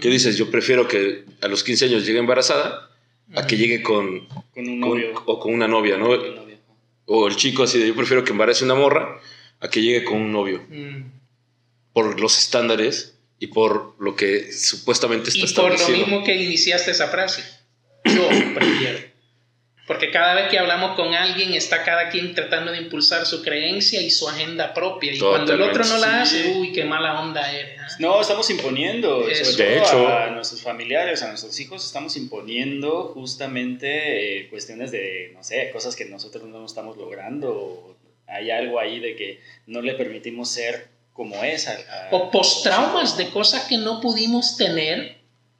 ¿qué dices? Yo prefiero que a los 15 años llegue embarazada a que llegue con... Con un novio. o con una novia, ¿no? O el chico así de yo prefiero que embarace una morra a que llegue con un novio. Mm por los estándares y por lo que supuestamente está y por lo mismo que iniciaste esa frase. Yo prefiero. Porque cada vez que hablamos con alguien está cada quien tratando de impulsar su creencia y su agenda propia. Y cuando el otro no la hace, uy, qué mala onda eres. ¿ah? No, estamos imponiendo, Eso. sobre De todo hecho. a nuestros familiares, a nuestros hijos, estamos imponiendo justamente eh, cuestiones de, no sé, cosas que nosotros no estamos logrando. Hay algo ahí de que no le permitimos ser como es. a- a- O postraumas de cosas que no pudimos tener,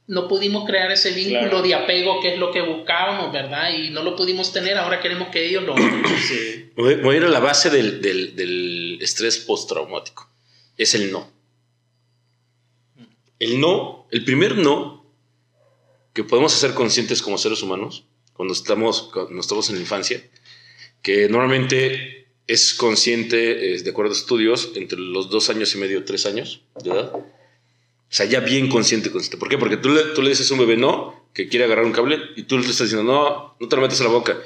no pudimos crear ese vínculo Claro. de apego que es lo que buscábamos, ¿verdad? Y no lo pudimos tener, ahora queremos que ellos lo... Sí. Voy voy a ir a la base del, del- del estrés postraumático. Es el no. El no, el primer no que podemos hacer conscientes como seres humanos cuando estamos, cuando estamos en la infancia, que normalmente es consciente, de acuerdo a estudios, entre los dos años y medio, tres años de edad. O sea, ya bien consciente, consciente. ¿Por qué? Porque tú le, tú le dices a un bebé no, que quiere agarrar un cable, y tú le estás diciendo, no, no te lo metas a la boca.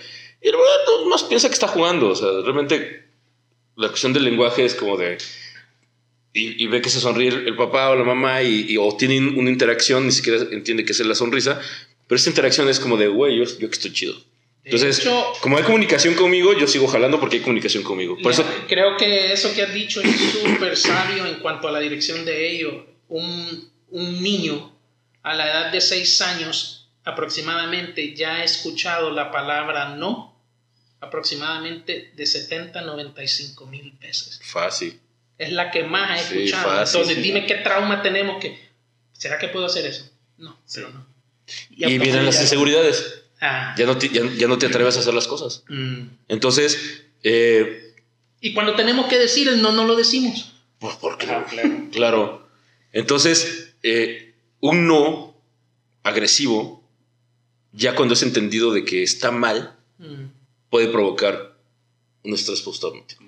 Y el bebé más piensa que está jugando. O sea, realmente la cuestión del lenguaje es como de... Y, y ve que se sonríe el, papá o la mamá y, y- o tienen una interacción, ni siquiera entiende que es la sonrisa, pero esta interacción es como de, güey, yo, yo que estoy chido. Entonces, hecho- como hay comunicación conmigo, yo sigo jalando porque hay comunicación conmigo. Por eso, Creo que eso que has dicho es súper sabio en cuanto a la dirección de ello. Un, un niño a la edad de 6 años aproximadamente ya ha escuchado la palabra no aproximadamente de 70 a 95 mil veces. fácil. Es la que más ha Sí, escuchado. fácil, Entonces, sí. dime qué trauma tenemos que... ¿Será que puedo hacer eso? No, Sí. pero no. Y, vienen las inseguridades. Ah, Ya no, te, ya, ya no te atreves a hacer las cosas. mm. Entonces, eh, Y cuando tenemos que decir el no, no lo decimos. pues porque claro. Claro. Entonces, eh, un no agresivo, ya cuando es entendido de que está mal, Mm. puede provocar un estrés postraumático.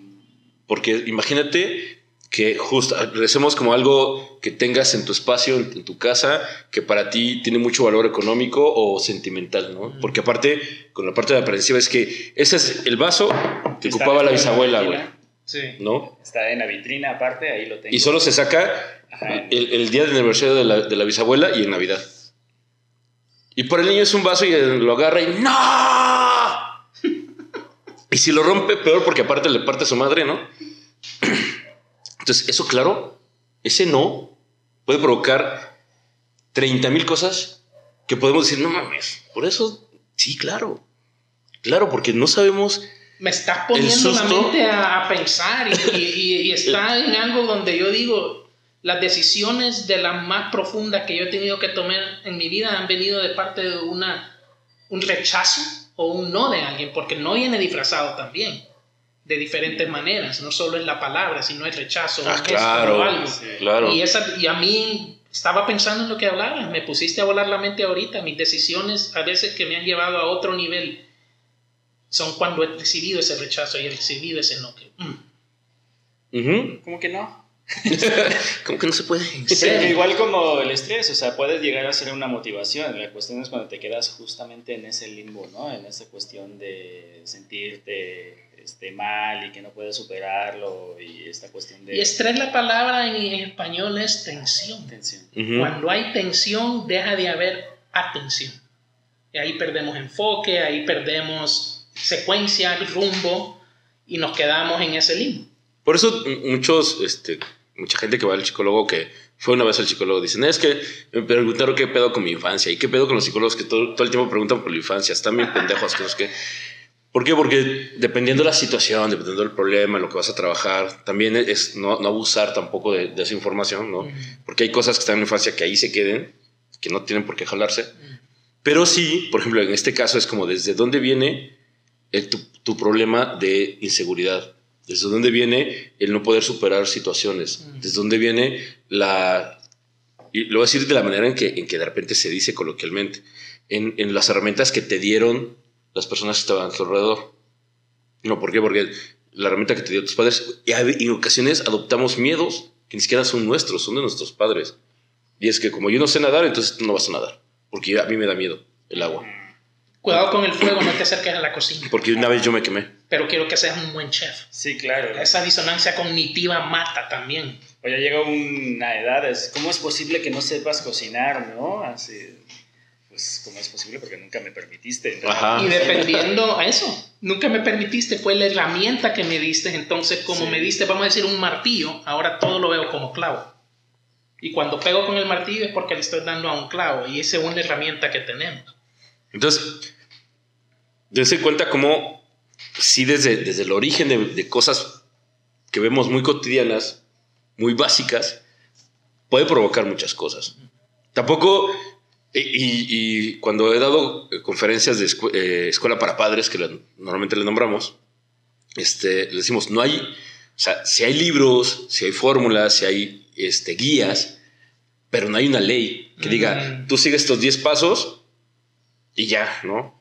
Porque imagínate que justo, regresemos como algo que tengas en tu espacio, en, en tu casa, que para ti tiene mucho valor económico o sentimental, ¿no? Porque aparte, con la parte de aprensiva es que ese es el vaso que Está ocupaba la bisabuela, güey. Sí. ¿no? Está en la vitrina aparte, ahí lo tengo. Y solo se saca Ajá, el, el día de aniversario de la, de la bisabuela y en Navidad. Y por el niño es un vaso y lo agarra y ¡No! Y si lo rompe, peor porque aparte le parte a su madre, ¿no? Entonces, eso claro, ese no puede provocar 30 mil cosas que podemos decir, no mames, por eso, sí, claro. Claro, porque no sabemos me estás poniendo la mente a, a pensar y, y- y está en algo donde yo digo, las decisiones de las más profundas que yo he tenido que tomar en mi vida han venido de parte de una, un rechazo o un no de alguien, porque no viene disfrazado también, de diferentes maneras, no solo es la palabra, sino el rechazo, Ah, claro, o algo. Claro. Y, esa, y a mí estaba pensando en lo que hablabas, me pusiste a volar la mente ahorita, mis decisiones a veces que me han llevado a otro nivel son cuando he recibido ese rechazo y he recibido ese no. Que, mm, Ujú. ¿Cómo que no? Como que no se puede. Sí, igual como el estrés, o sea, puedes llegar a ser una motivación. La cuestión es cuando te quedas justamente en ese limbo, ¿no? En esa cuestión de sentirte este, mal y que no puedes superarlo y esta cuestión de Y estrés, la palabra en español es tensión. tensión. Ujú. Cuando hay tensión, deja de haber atención. Y ahí perdemos enfoque, ahí perdemos secuencia, rumbo y nos quedamos en ese limbo. Por eso muchos, este, mucha gente que va al psicólogo, que fue una vez al psicólogo, dicen, es que me preguntaron qué pedo con mi infancia y qué pedo con los psicólogos que todo, todo el tiempo preguntan por la infancia, están bien pendejos, que no qué. ¿Por qué? Porque dependiendo de la situación, dependiendo del problema, lo que vas a trabajar, también es no, no abusar tampoco de, de esa información, ¿no? Porque hay cosas que están en la infancia que ahí se queden, que no tienen por qué jalarse. Pero sí, por ejemplo, en este caso es como desde dónde viene el- tu, tu problema de inseguridad, desde dónde viene el no poder superar situaciones, Mm. desde dónde viene la... Y lo voy a decir de la manera en que, en que de repente se dice coloquialmente, en, en las herramientas que te dieron las personas que estaban a tu alrededor. No, ¿por qué? Porque la herramienta que te dio tus padres, y en ocasiones adoptamos miedos que ni siquiera son nuestros, son de nuestros padres. Y es que como yo no sé nadar, entonces tú no vas a nadar, porque a mí me da miedo el agua. Cuidado con el fuego, no te acerques a la cocina. Porque una vez yo me quemé. Pero quiero que seas un buen chef. Sí, claro. Esa disonancia cognitiva mata también. O ya llega una edad, es, ¿cómo es posible que no sepas cocinar, no? Así, pues, ¿cómo es posible? Porque nunca me permitiste. Ajá. Y dependiendo a eso, nunca me permitiste, fue la herramienta que me diste. Entonces, como Sí. me diste, vamos a decir, un martillo, ahora todo lo veo como clavo. Y cuando pego con el martillo es porque le estoy dando a un clavo. Y esa es una herramienta que tenemos. Entonces, dense cuenta cómo, sí, desde, desde el origen de, de cosas que vemos muy cotidianas, muy básicas, puede provocar muchas cosas. Tampoco, y, y- y cuando he dado eh, conferencias de escu- eh, escuela para padres, que la- normalmente le nombramos, este, le decimos, no hay, o sea, si hay libros, si hay fórmulas, si hay este, guías, pero no hay una ley que diga, Mm. tú sigues estos 10 pasos y ya, ¿no?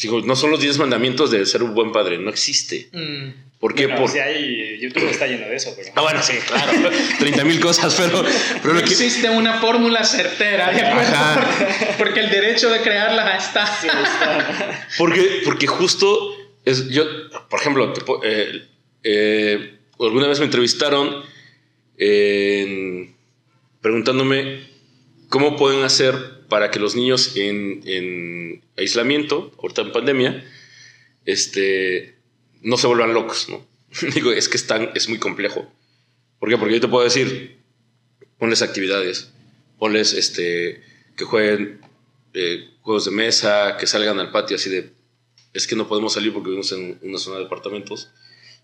Digo, no son los 10 mandamientos de ser un buen padre, no existe. Mm, ¿Por qué? Bueno, Por... sí hay, YouTube está lleno de eso, pero... Ah, bueno, sí, claro. 30 mil cosas, pero, pero No lo que- existe una fórmula certera, ¿de acuerdo? Porque el derecho de crearlas está. Sí, está. Porque, porque justo es, yo, por ejemplo, te eh, eh, alguna vez me entrevistaron en- preguntándome cómo pueden hacer para que los niños en, en aislamiento, ahorita en pandemia, este, no se vuelvan locos, ¿no? Digo, es que es muy complejo. ¿Por qué? Porque yo te puedo decir, ponles actividades, ponles este, que jueguen eh, juegos de mesa, que salgan al patio así de, es que no podemos salir porque vivimos en una zona de departamentos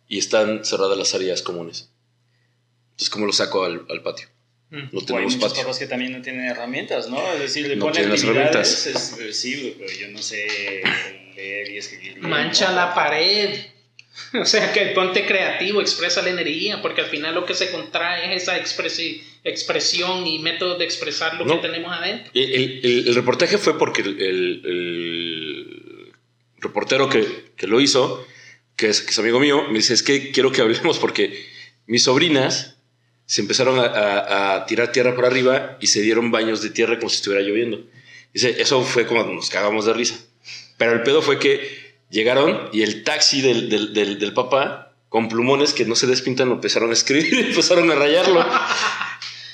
y están cerradas las áreas comunes. Entonces, ¿cómo lo saco al patio? Mm. No O hay tenemos muchos patio. papás que también no tienen herramientas, ¿no? Es decir, le No ponen las actividades, es, eh, sí, pero yo no sé leer y escribir. bien, Mancha ¿no? la pared. O sea, que ponte creativo, expresa la energía, porque al final lo que se contrae es esa expresi- expresión y métodos de expresar lo No. que tenemos adentro. El, el- el- reportaje fue porque el, el- el reportero que, que lo hizo, que es, que es amigo mío, me dice, es que quiero que hablemos porque mis sobrinas se empezaron a, a- a tirar tierra por arriba y se dieron baños de tierra como si estuviera lloviendo. Dice, eso fue como nos cagamos de risa. Pero el pedo fue que llegaron y el taxi del, del, del- del papá, con plumones que no se despintan, lo empezaron a escribir y empezaron a rayarlo.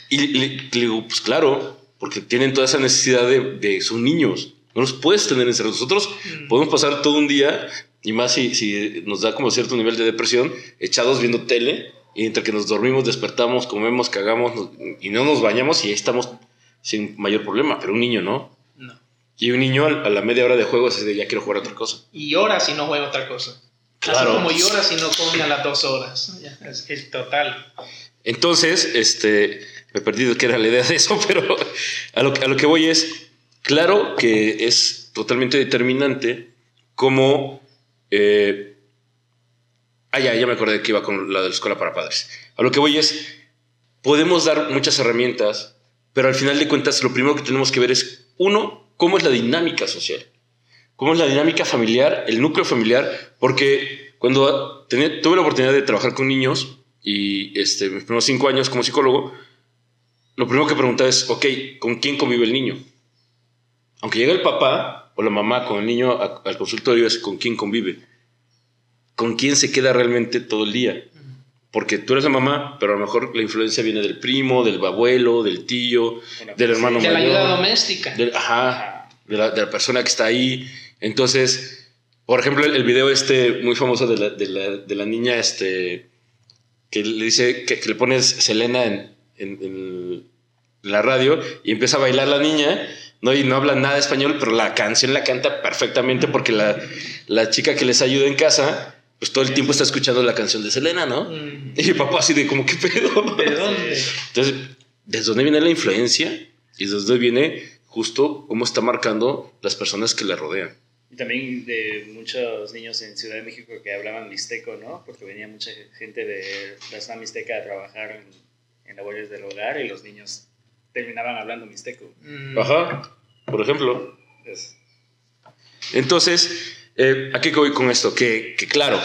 Y le, le digo, pues claro, porque tienen toda esa necesidad de, de son niños. No los puedes tener encerrados. Nosotros Mm. podemos pasar todo un día, y más si, si nos da como cierto nivel de depresión, echados viendo tele, y entre que nos dormimos, despertamos, comemos, cagamos, nos- y no nos bañamos, y ahí estamos sin mayor problema. Pero un niño no. No. Y un niño a la media hora de juego es de ya quiero jugar a otra cosa. Y llora si no juega otra cosa. Claro. Así como llora si no come a las dos horas. Es, es total. Entonces, este, me he perdido qué era la idea de eso, pero a lo, que- a lo que voy es, claro que es totalmente determinante cómo... eh, ah, ya, ya me acordé que iba con la de la escuela para padres. A lo que voy es, podemos dar muchas herramientas, pero al final de cuentas lo primero que tenemos que ver es, uno, cómo es la dinámica social, cómo es la dinámica familiar, el núcleo familiar, porque cuando tenía- tuve la oportunidad de trabajar con niños y este, mis primeros cinco años como psicólogo, lo primero que preguntaba es, ok, ¿con quién convive el niño? Aunque llegue el papá o la mamá con el niño al consultorio, es con quién convive. ¿Con quién se queda realmente todo el día? Porque tú eres la mamá, pero a lo mejor la influencia viene del primo, del abuelo, del tío, del hermano De la mayor. ayuda doméstica. Del- ajá, de la, de la persona que está ahí. Entonces, por ejemplo, el, el video este muy famoso de la, de la- de la niña este, que le dice que, que le pones Selena en, en- en la radio y empieza a bailar la niña, ¿no? Y no habla nada de español, pero la canción la canta perfectamente porque la, la chica que les ayuda en casa, pues todo el tiempo está escuchando la canción de Selena, ¿no? Mm. Y el papá así de como, ¿qué pedo? ¿De dónde? Entonces, ¿desde dónde viene la influencia? Y desde dónde viene justo cómo está marcando las personas que le rodean. Y también de muchos niños en Ciudad de México que hablaban mixteco, ¿no? Porque venía mucha gente de la zona mixteca a trabajar en, en labores del hogar y los niños terminaban hablando mixteco. Mm. Ajá, por ejemplo. Es- Entonces, eh, ¿a qué voy con esto? Que, que claro,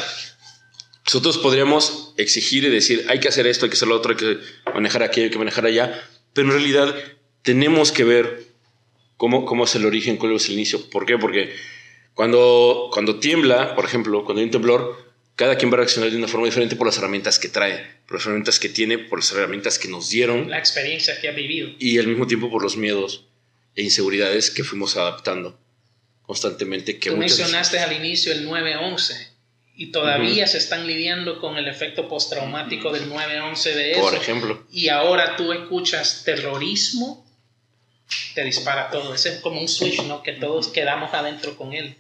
nosotros podríamos exigir y decir, hay que hacer esto, hay que hacer lo otro, hay que manejar aquí, hay que manejar allá, pero en realidad tenemos que ver cómo, cómo es el origen, cuál es el inicio. ¿Por qué? Porque cuando, cuando tiembla, por ejemplo, cuando hay un temblor, cada quien va a reaccionar de una forma diferente por las herramientas que trae, por las herramientas que tiene, por las herramientas que nos dieron La experiencia que ha vivido. y al mismo tiempo por los miedos e inseguridades que fuimos adaptando constantemente. Que Tú mencionaste al inicio el 9-11 y todavía se están lidiando con el efecto postraumático del 9-11 de eso. Por ejemplo. y ahora tú escuchas terrorismo, te dispara todo. Ese es como un switch, ¿no? Que todos quedamos adentro con él.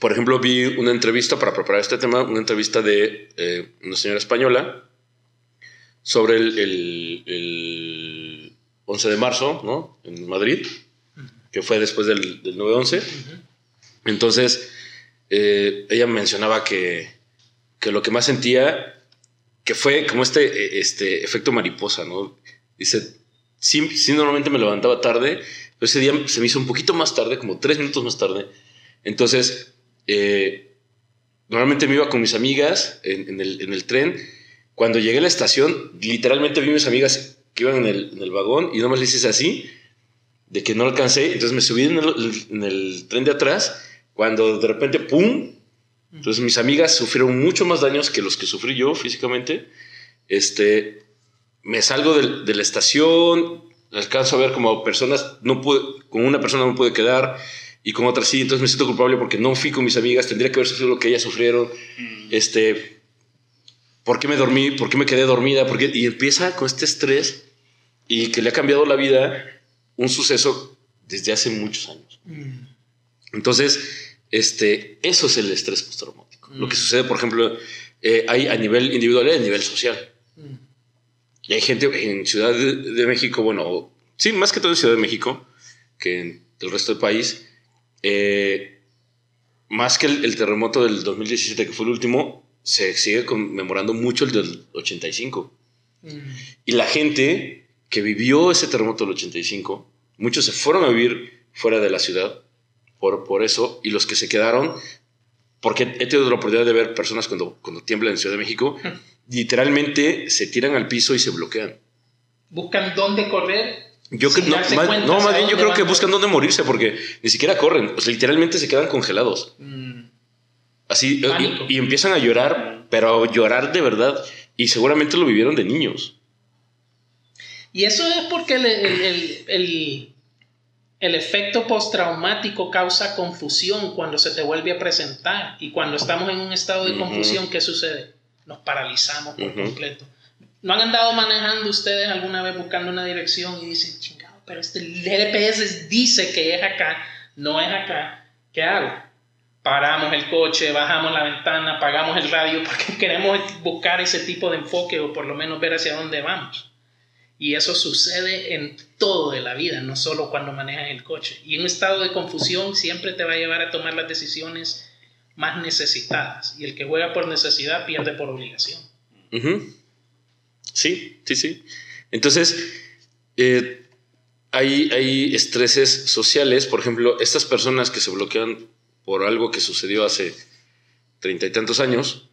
Por ejemplo, vi una entrevista para preparar este tema, una entrevista de eh, una señora española sobre el, el- el 11 de marzo, ¿no? En Madrid, que fue después del, del 9-11. Entonces, eh, ella mencionaba que, que lo que más sentía, que fue como este, eh, este efecto mariposa, ¿no? Dice, sí, sí, normalmente me levantaba tarde, pero ese día se me hizo un poquito más tarde, como tres minutos más tarde. Entonces, eh, normalmente me iba con mis amigas en, en el, en el tren. Cuando llegué a la estación, literalmente vi a mis amigas que iban en el, en el vagón y nomás les hice así, de que no alcancé. Entonces me subí en el, en el tren de atrás. Cuando de repente, ¡pum! Entonces mis amigas sufrieron mucho más daños que los que sufrí yo físicamente. Este, me salgo del- de, la estación, alcanzo a ver como personas, no pude, con una persona no pude quedar y con otra sí, entonces me siento culpable porque no fui con mis amigas, tendría que haber sufrido lo que ellas sufrieron. Este, ¿por qué me dormí? ¿Por qué me quedé dormida? ¿Por qué? Y empieza con este estrés y que le ha cambiado la vida un suceso desde hace muchos años. Entonces, este, eso es el estrés postraumático. Lo que Mm. sucede, por ejemplo, eh, hay a nivel individual y a nivel social. Y hay gente en Ciudad de, de México, bueno, sí, más que todo en Ciudad de México, que en el resto del país, eh, más que el, el terremoto del 2017, que fue el último, se sigue conmemorando mucho el del 85. Y la gente que vivió ese terremoto del 85, muchos se fueron a vivir fuera de la ciudad por, por eso, y los que se quedaron, porque he tenido la oportunidad de ver personas cuando, cuando tiemblan en Ciudad de México, literalmente se tiran al piso y se bloquean. Buscan dónde correr. Yo que, no, más, no, bien yo creo que buscan dónde morirse porque ni siquiera corren, o sea, literalmente se quedan congelados. Mm. Así, eh, y, y empiezan a llorar, pero a llorar de verdad, y seguramente lo vivieron de niños. Y eso es porque el, el- el- el- efecto postraumático causa confusión cuando se te vuelve a presentar. Y cuando estamos en un estado de confusión, ¿qué sucede? Nos paralizamos por Ujú. completo. ¿No han andado manejando ustedes alguna vez buscando una dirección y dicen, chingado, pero este GPS dice que es acá, no es acá? ¿Qué hago? Paramos el coche, bajamos la ventana, apagamos el radio porque queremos buscar ese tipo de enfoque o por lo menos ver hacia dónde vamos. Y eso sucede en todo de la vida, no solo cuando manejas el coche. Y un estado de confusión siempre te va a llevar a tomar las decisiones más necesitadas. Y el que juega por necesidad pierde por obligación. Ujú. Sí, sí, sí. Entonces, eh, hay, hay estreses sociales, por ejemplo, estas personas que se bloquean por algo que sucedió hace treinta y tantos años,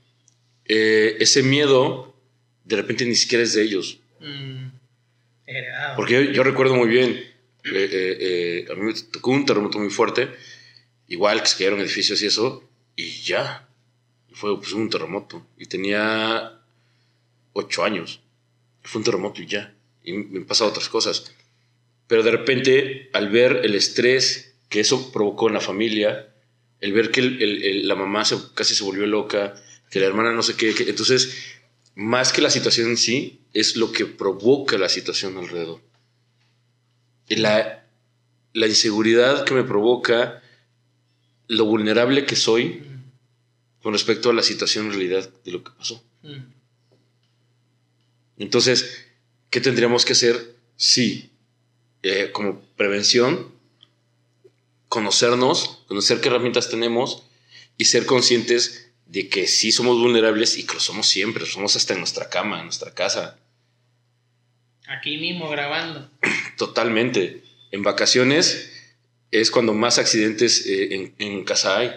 eh, ese miedo de repente ni siquiera es de ellos. Mm, heredado. Porque yo, yo recuerdo muy bien, eh, eh, eh, a mí me tocó un terremoto muy fuerte, igual que se cayeron edificios y eso, y ya, fue pues, un terremoto. Y tenía ocho años, fue un terremoto y ya, y me han pasado otras cosas. Pero de repente, al ver el estrés que eso provocó en la familia, el ver que el- el- el- la mamá se- casi se volvió loca, que la hermana no sé qué, que- entonces, más que la situación en sí, es lo que provoca la situación alrededor. Y la, la inseguridad que me provoca, lo vulnerable que soy con respecto a la situación en realidad de lo que pasó. Mm, Entonces, ¿qué tendríamos que hacer? Sí, eh, como prevención, conocernos, conocer qué herramientas tenemos y ser conscientes de que sí somos vulnerables y que lo somos siempre, lo somos hasta en nuestra cama, en nuestra casa, Aquí mismo grabando. totalmente. En vacaciones es cuando más accidentes eh, en, en casa hay.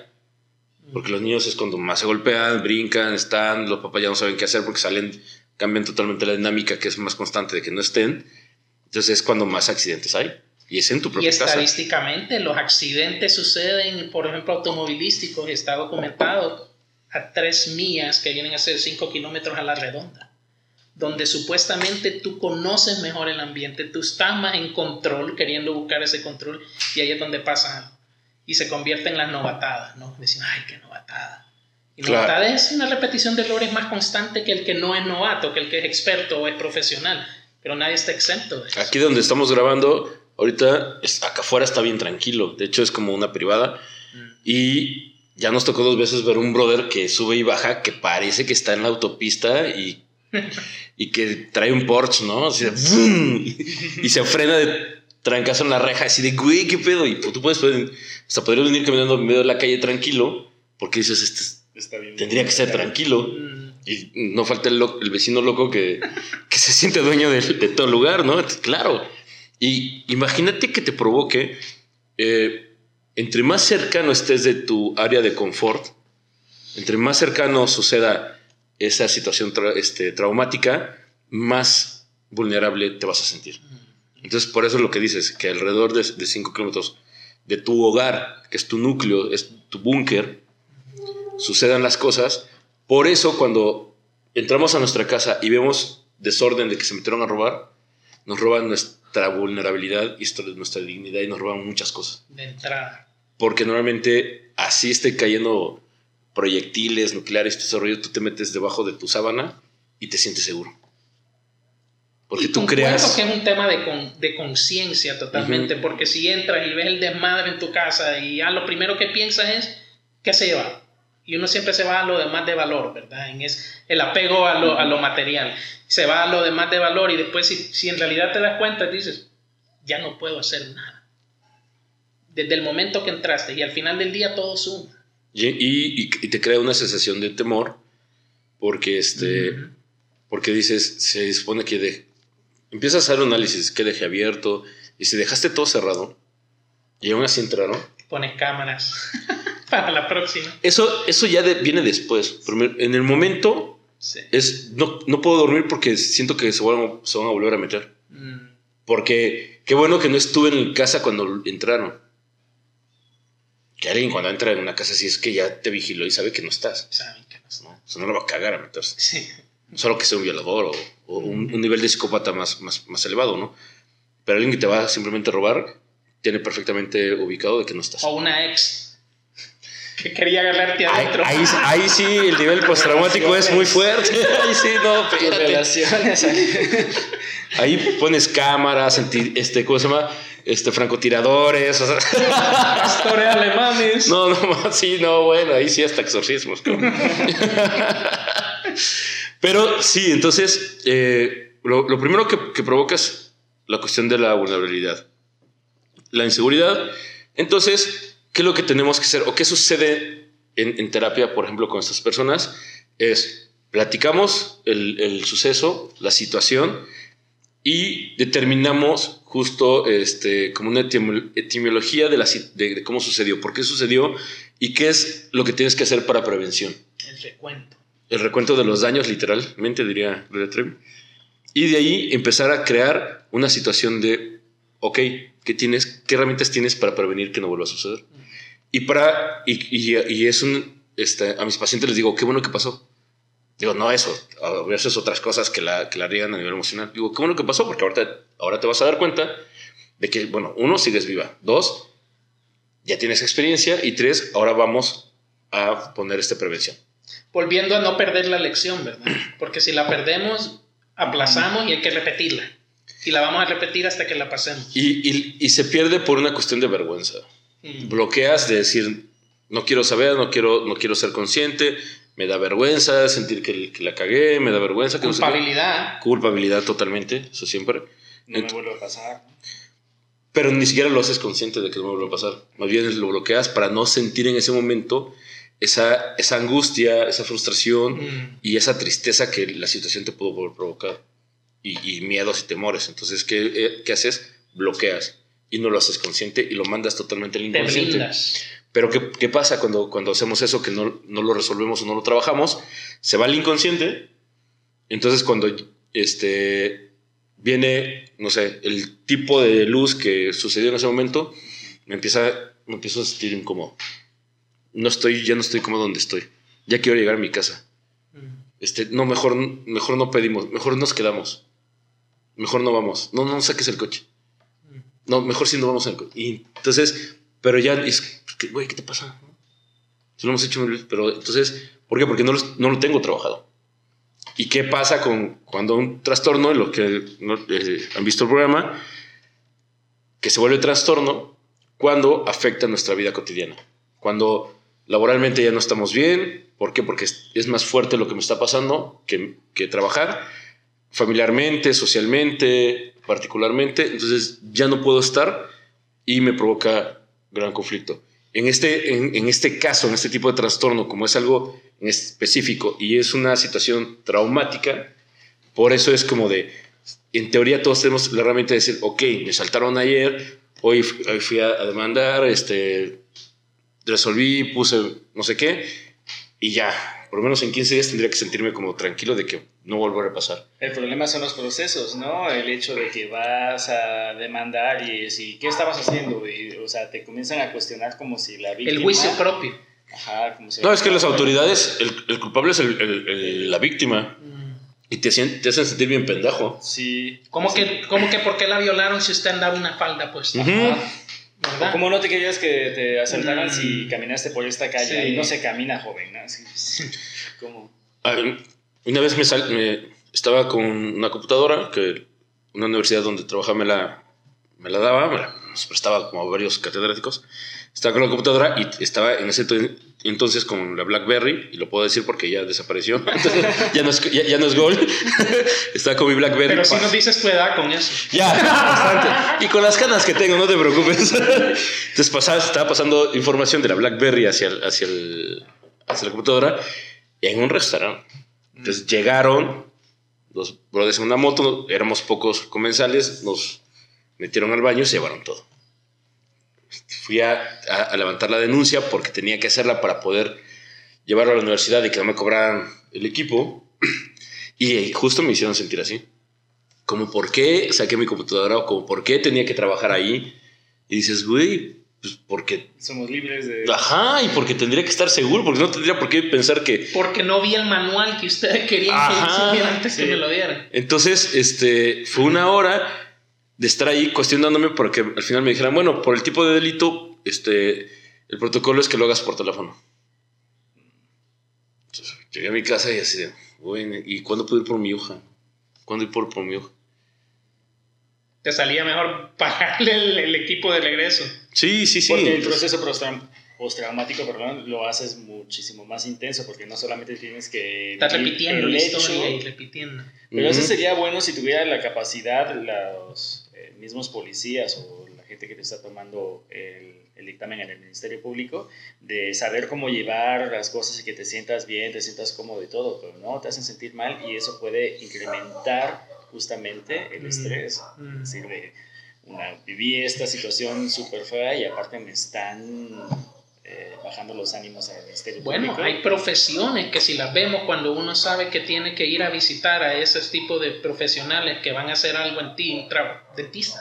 Porque los niños es cuando más se golpean, brincan, están, los papás ya no saben qué hacer porque salen, cambian totalmente la dinámica que es más constante de que no estén. Entonces es cuando más accidentes hay. Y es en tu Y propia casa. estadísticamente los accidentes suceden, por ejemplo, automovilísticos, está documentado a tres millas que vienen a ser cinco kilómetros a la redonda. Donde supuestamente tú conoces mejor el ambiente, tú estás más en control, queriendo buscar ese control, y ahí es donde pasa y se convierte en las novatadas, ¿no? Decimos, ay, qué novatada. Y novatada es una repetición de errores más constante que el que no es novato, que el que es experto o es profesional, pero nadie está exento de eso. Aquí donde estamos grabando, ahorita acá afuera está bien tranquilo, de hecho es como una privada, mm. y ya nos tocó dos veces ver un brother que sube y baja, que parece que está en la autopista y y que trae un Porsche, ¿no? y, se frena de trancazo en la reja, así de, güey, ¿qué pedo? Y pues, tú puedes, hasta podrías venir caminando en medio de la calle tranquilo, porque dices, este, tendría que ser tranquilo. Mm. Y no falta el, vecino loco que, que, se siente dueño de, todo lugar, ¿no? Claro. Y imagínate que te provoque, eh, entre más cercano estés de tu área de confort, entre más cercano suceda esa situación este, traumática, más vulnerable te vas a sentir. Entonces, por eso es lo que dices, que alrededor de 5 kilómetros de tu hogar, que es tu núcleo, es tu búnker, sucedan las cosas. Por eso, cuando entramos a nuestra casa y vemos desorden de que se metieron a robar, nos roban nuestra vulnerabilidad y nuestra dignidad y nos roban muchas cosas. De entrada. Porque normalmente así esté cayendo proyectiles nucleares, tu desarrollo, tú te metes debajo de tu sábana y te sientes seguro. Porque tú creas. que es un tema de, de conciencia totalmente, porque si entras y ves el desmadre en tu casa y ya lo primero que piensas es, ¿qué se va? Y uno siempre se va a lo demás de valor, ¿verdad? En es el apego a lo, a lo material. Se va a lo demás de valor y después si, si en realidad te das cuenta, dices, ya no puedo hacer nada. Desde el momento que entraste y al final del día todo suma. Y, te crea una sensación de temor porque, este, porque dices, se supone que de, empiezas a hacer un análisis que deje abierto y si dejaste todo cerrado y aún así entraron. Pones cámaras para la próxima. Eso, eso ya viene después. En el momento es, no, no, puedo dormir porque siento que se van, se van a volver a meter. Mm. Porque qué bueno que no estuve en casa cuando entraron que alguien cuando entra en una casa así es que ya te vigiló y sabe que no estás. Sabe que no estás. ¿no? O sea, no lo va a cagar a meterse. Sí. Solo que sea un violador o, un, nivel de psicópata más, más, más elevado, ¿no? Pero alguien que te va simplemente a robar tiene perfectamente ubicado de que no estás. O una ex que quería agarrarte adentro. Ahí, ahí, sí, el nivel postraumático es muy fuerte. Ahí sí, no, Relaciones. Ahí pones cámaras, este, ¿cómo se llama? Este, francotiradores, o pastores alemanes. No, no, sí, no, bueno, ahí sí hasta exorcismos. Pero sí, entonces, eh, lo, primero que, que provoca es la cuestión de la vulnerabilidad, la inseguridad. Entonces, ¿qué es lo que tenemos que hacer o qué sucede en, terapia, por ejemplo, con estas personas? Es platicamos el, el suceso, la situación, y determinamos justo este, como una etimología de, la, de, cómo sucedió, por qué sucedió y qué es lo que tienes que hacer para prevención. El recuento. El recuento de los daños, literalmente, diría Trevi. Y de ahí empezar a crear una situación de, ok, ¿qué, tienes, qué herramientas tienes para prevenir que no vuelva a suceder? Y, para, y, y, es un, este, a mis pacientes les digo, qué bueno que pasó Digo, no eso, a veces otras cosas que la, que la riegan a nivel emocional. Digo, qué bueno que pasó, porque ahorita, ahora te vas a dar cuenta de que, bueno, uno, sigues viva. Dos, ya tienes experiencia. Y tres, ahora vamos a poner esta prevención. Volviendo a no perder la lección, ¿verdad? Porque si la perdemos, aplazamos y hay que repetirla. Y la vamos a repetir hasta que la pasemos. Y, y, y se pierde por una cuestión de vergüenza. Mm. Bloqueas de decir, no quiero saber, no quiero, no quiero ser consciente, me da vergüenza sentir que, la cagué, me da vergüenza que culpabilidad. No culpabilidad totalmente, eso siempre. No me vuelve a pasar. Pero ni siquiera lo haces consciente de que no me vuelve a pasar. Más bien lo bloqueas para no sentir en ese momento esa, esa angustia, esa frustración mm. y esa tristeza que la situación te pudo provocar. Y, miedos y temores. Entonces, ¿qué, eh, ¿qué haces? Bloqueas y no lo haces consciente y lo mandas totalmente al inconsciente. Pero ¿qué, ¿qué, pasa cuando, cuando hacemos eso, que no, no, lo resolvemos o no lo trabajamos? Se va al inconsciente. Entonces cuando este, viene, no sé, el tipo de luz que sucedió en ese momento, me, empieza, me empiezo a sentir incómodo. No estoy, ya no estoy cómodo donde estoy. Ya quiero llegar a mi casa. este, no, mejor, mejor no pedimos, mejor nos quedamos. Mejor no vamos. No, no saques el coche. No, mejor si no vamos al coche. Y entonces, pero ya es, güey, ¿qué te pasa? Si lo hemos hecho, pero entonces, ¿por qué? Porque no, no lo tengo trabajado. ¿Y qué pasa con cuando un trastorno, lo que eh, han visto el programa, que se vuelve trastorno cuando afecta nuestra vida cotidiana? Cuando laboralmente ya no estamos bien, ¿por qué? Porque es, más fuerte lo que me está pasando que, trabajar, familiarmente, socialmente, particularmente, entonces ya no puedo estar y me provoca gran conflicto. En este, en, este caso, en este tipo de trastorno, como es algo específico y es una situación traumática, por eso es como de, en teoría todos tenemos la herramienta de decir, ok, me saltaron ayer, hoy, fui a, demandar, este, resolví, puse no sé qué, y ya, por lo menos en 15 días tendría que sentirme como tranquilo de que no volverá a pasar. El problema son los procesos, ¿no? El hecho de que vas a demandar y decir, ¿qué estabas haciendo? o sea, te comienzan a cuestionar como si la víctima... El juicio propio. Ajá, como si no, es que las autoridades, el, culpable es el, la víctima. Mm. Y te, te, hacen sentir bien pendejo. Sí. ¿Cómo, Que, ¿Cómo que por qué la violaron si usted andaba una falda pues? ¿Cómo no te querías que te asaltaran si mm. caminaste por esta calle? y no se camina, joven. ¿no? ¿Cómo? una vez me, estaba con una computadora que una universidad donde trabajaba me la, me la daba, me la, nos prestaba como varios catedráticos. Estaba con la computadora y estaba en ese entonces con la BlackBerry, y lo puedo decir porque ya desapareció, ya, no es, ya, no es Gold, estaba con mi BlackBerry. Pero si nos dices tu edad con eso. Ya, bastante. Y con las canas que tengo, no te preocupes. Entonces pasaba, estaba pasando información de la BlackBerry hacia, hacia, el, hacia la computadora en un restaurante. Entonces llegaron los brothers en una moto, éramos pocos comensales, nos metieron al baño y se llevaron todo fui a, levantar la denuncia porque tenía que hacerla para poder llevarlo a la universidad y que no me cobraran el equipo. Y justo me hicieron sentir así. Como por qué saqué mi computadora o como por qué tenía que trabajar ahí. Y dices, güey, pues porque... Somos libres de... Ajá, y porque tendría que estar seguro, porque no tendría por qué pensar que... Porque no vi el manual que ustedes querían que antes que me lo dieran. Entonces, este, fue una hora de estar ahí cuestionándome porque al final me dijeran, bueno, por el tipo de delito, este, el protocolo es que lo hagas por teléfono. Entonces, llegué a mi casa y así de, bueno, ¿y cuándo puedo ir por mi hija? ¿Cuándo ir por, por mi hija? Te salía mejor pagarle el, equipo de regreso. Sí, sí, sí. Porque el proceso postraumático, perdón, lo haces muchísimo más intenso porque no solamente tienes que... Estás repitiendo la historia y repitiendo. Pero eso sería bueno si tuviera la capacidad los mismos policías o la gente que te está tomando el, el, dictamen en el Ministerio Público, de saber cómo llevar las cosas y que te sientas bien, te sientas cómodo y todo, pero no, te hacen sentir mal y eso puede incrementar justamente el estrés. Es decir, una, viví esta situación súper fea y aparte me están eh, bajando los ánimos al Ministerio bueno, hay profesiones que si las vemos cuando uno sabe que tiene que ir a visitar a ese tipo de profesionales que van a hacer algo en ti, un dentista.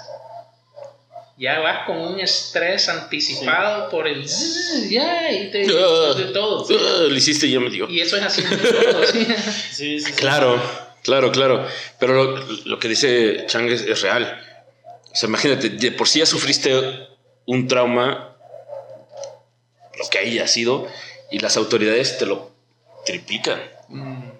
Ya vas con un estrés anticipado por el ya y te uh, de todo. Uh, lo hiciste ya me dio. Y eso es así todo, ¿sí? Sí, claro, claro, claro. Pero lo, que dice Chang es, es, real. O sea, imagínate, de por sí ya sufriste un trauma lo que haya sido, y las autoridades te lo triplican.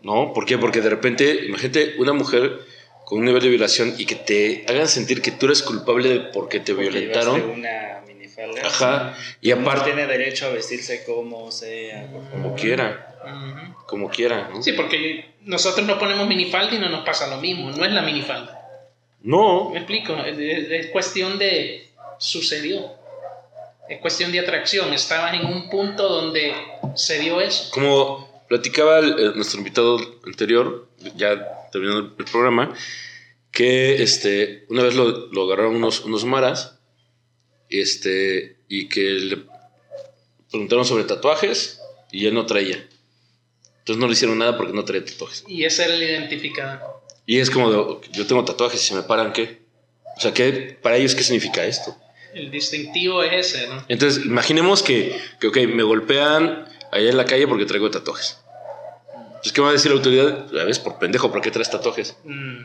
¿No? ¿Por qué? Porque de repente, imagínate una mujer con un nivel de violación y que te hagan sentir que tú eres culpable de porque te violentaron. Una minifalda. Ajá. Y aparte. tiene derecho a vestirse como sea, Como quiera. Como quiera, ¿no? Sí, porque nosotros no ponemos minifalda y no nos pasa lo mismo. No es la minifalda. No. Me explico. es cuestión de. Sucedió es cuestión de atracción. Estabas en un punto donde se dio eso. Como platicaba nuestro invitado anterior, ya terminando el programa, que este, una vez lo, lo agarraron unos, unos maras este, y que le preguntaron sobre tatuajes y él no traía. Entonces no le hicieron nada porque no traía tatuajes. Y ese era el identificado. Y es como, de, yo tengo tatuajes y se me paran, ¿qué? O sea, ¿qué, para ellos, ¿qué significa esto? El distintivo es ese, ¿no? Entonces, imaginemos que, que, ok, me golpean allá en la calle porque traigo tatuajes. Pues, ¿qué va a decir la autoridad? A veces por pendejo, ¿por qué traes tatuajes? Mm.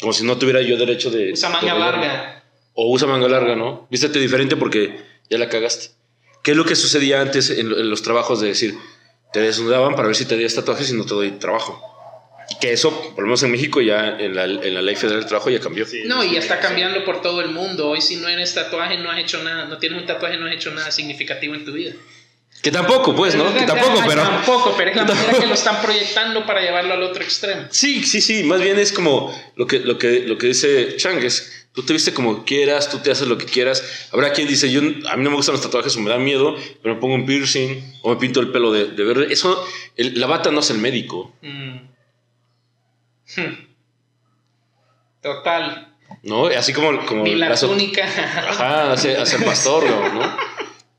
Como si no tuviera yo derecho de. Usa manga larga. O usa manga larga, ¿no? Vístete diferente porque ya la cagaste. ¿Qué es lo que sucedía antes en, en los trabajos de decir, te desnudaban para ver si te días tatuajes y no te doy trabajo? Y que eso, por lo menos en México, ya en la, en la ley federal del trabajo ya cambió. Sí, No, y está discriminación. cambiando por todo el mundo. Hoy si no eres tatuaje, no has hecho nada. No tienes un tatuaje, no has hecho nada significativo en tu vida. Que tampoco, pues, ¿no? Que tampoco, Ay, pero... Tampoco, pero es la manera que lo están proyectando para llevarlo al otro extremo. Sí, sí, sí. Más bien es como lo que, lo que, lo que dice Chang, es tú te viste como quieras, tú te haces lo que quieras. Habrá quien dice, yo, a mí no me gustan los tatuajes o me da miedo, pero me pongo un piercing o me pinto el pelo de, de verde. Eso, el- la bata no es el médico, Mm. Hmm. Total. ¿no? Así como... como Ni la so- túnica. Ajá, hace, hace el pastor, ¿no?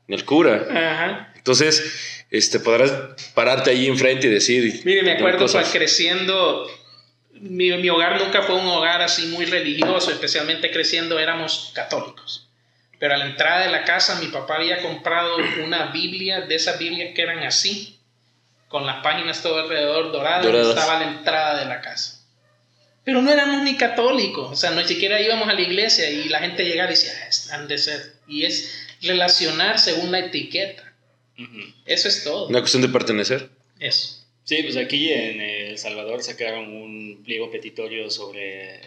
Ni el cura. Ajá. Entonces, este, podrás pararte ahí enfrente y decir... Mire, me acuerdo pues, creciendo, mi, mi hogar nunca fue un hogar así muy religioso, especialmente creciendo éramos católicos. Pero a la entrada de la casa mi papá había comprado una Biblia, de esas Biblias que eran así, con las páginas todo alrededor doradas, Doradas. estaba a la entrada de la casa. Pero no éramos ni católicos, o sea, no siquiera íbamos a la iglesia y la gente llegaba y decía, "Ah, han de ser. Y es relacionar según la etiqueta. Ujú. Eso es todo. Una cuestión de pertenecer. Eso. Sí, pues aquí en El Salvador sacaron un pliego petitorio sobre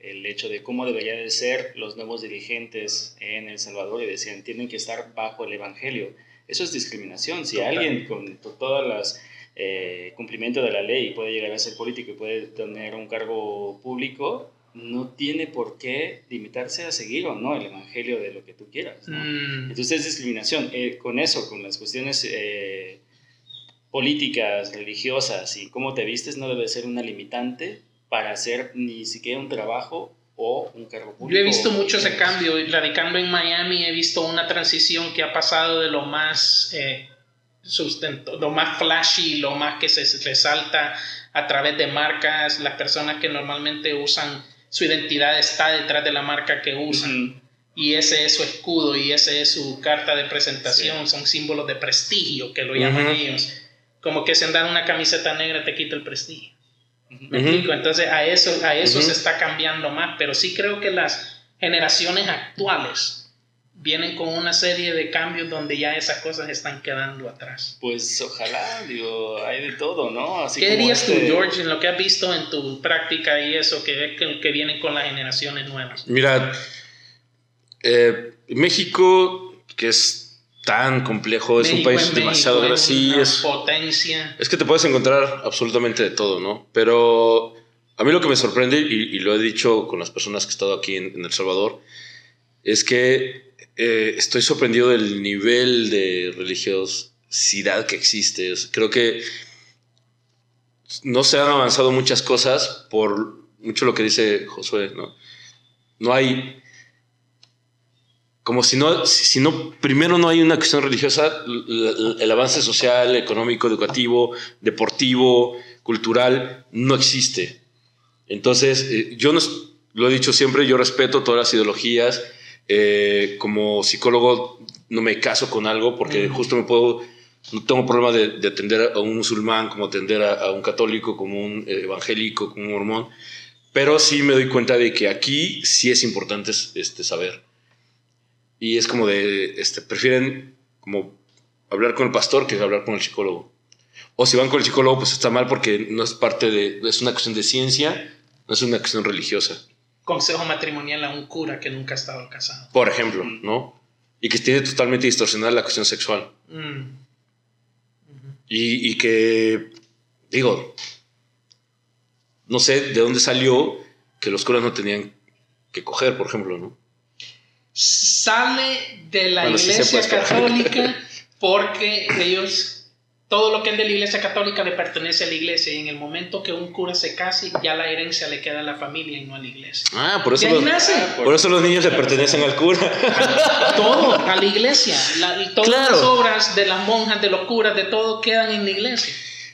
el hecho de cómo deberían de ser los nuevos dirigentes en El Salvador y decían, tienen que estar bajo el Evangelio. Eso es discriminación. Si Total. alguien con to- todas las eh, cumplimiento de la ley puede llegar a ser político y puede tener un cargo público, no tiene por qué limitarse a seguir o no el Evangelio de lo que tú quieras. ¿no? Mm. Entonces es discriminación. Eh, con eso, con las cuestiones eh, políticas, religiosas y cómo te vistes, no debe ser una limitante para hacer ni siquiera un trabajo o un cargo público. Yo he visto mucho ese cambio. Radicando en Miami, he visto una transición que ha pasado de lo más eh, sustento, lo más flashy, lo más que se resalta a través de marcas. Las personas que normalmente usan su identidad está detrás de la marca que usan. Y ese es su escudo y ese es su carta de presentación. Son símbolos de prestigio que lo llaman Ujú. ellos. Como que si andar una camiseta negra te quita el prestigio. ¿Me explico? Entonces a eso, a eso se está cambiando más, pero sí creo que las generaciones actuales vienen con una serie de cambios donde ya esas cosas están quedando atrás. Pues ojalá, digo, hay de todo, ¿no? Así ¿Qué como dirías este- tú, George, en lo que has visto en tu práctica y eso que ves que, que vienen con las generaciones nuevas? Mira, eh, México, que es tan complejo, es un México país demasiado México, grande. Sí, una es, potencia. es que te puedes encontrar absolutamente de todo, ¿no? Pero a mí lo que me sorprende, y, y lo he dicho con las personas que he estado aquí en, en El Salvador, es que eh, estoy sorprendido del nivel de religiosidad que existe. Creo que no se han avanzado muchas cosas por mucho lo que dice Josué, ¿no? No hay como si no, si no, primero no hay una cuestión religiosa, el avance social, económico, educativo, deportivo, cultural, no existe. Entonces, eh, yo no, lo he dicho siempre, yo respeto todas las ideologías. Eh, como psicólogo no me caso con algo porque Mm. justo me puedo, no tengo problema de, de atender a un musulmán, como atender a, a un católico, como un eh, evangélico, como un mormón. Pero sí me doy cuenta de que aquí sí es importante este, saber. Y es como de, este, prefieren como hablar con el pastor que hablar con el psicólogo. O si van con el psicólogo, pues está mal porque no es parte de, es una cuestión de ciencia, no es una cuestión religiosa, Consejo matrimonial a un cura que nunca ha estado casado. por ejemplo, ¿no? Y que tiene totalmente distorsionada la cuestión sexual. Mm. Y, y que, digo, no sé de dónde salió que los curas no tenían que coger, por ejemplo, ¿no? sale de la Bueno, iglesia católica porque ellos, todo lo que es de la iglesia católica le pertenece a la iglesia y en el momento que un cura se case, ya la herencia le queda a la familia y no a la iglesia. Ah, por eso, los, nace. por eso los niños le pertenecen al cura. Todo, a la iglesia. La- todas Claro. las obras de las monjas, de los curas, de todo quedan en la iglesia.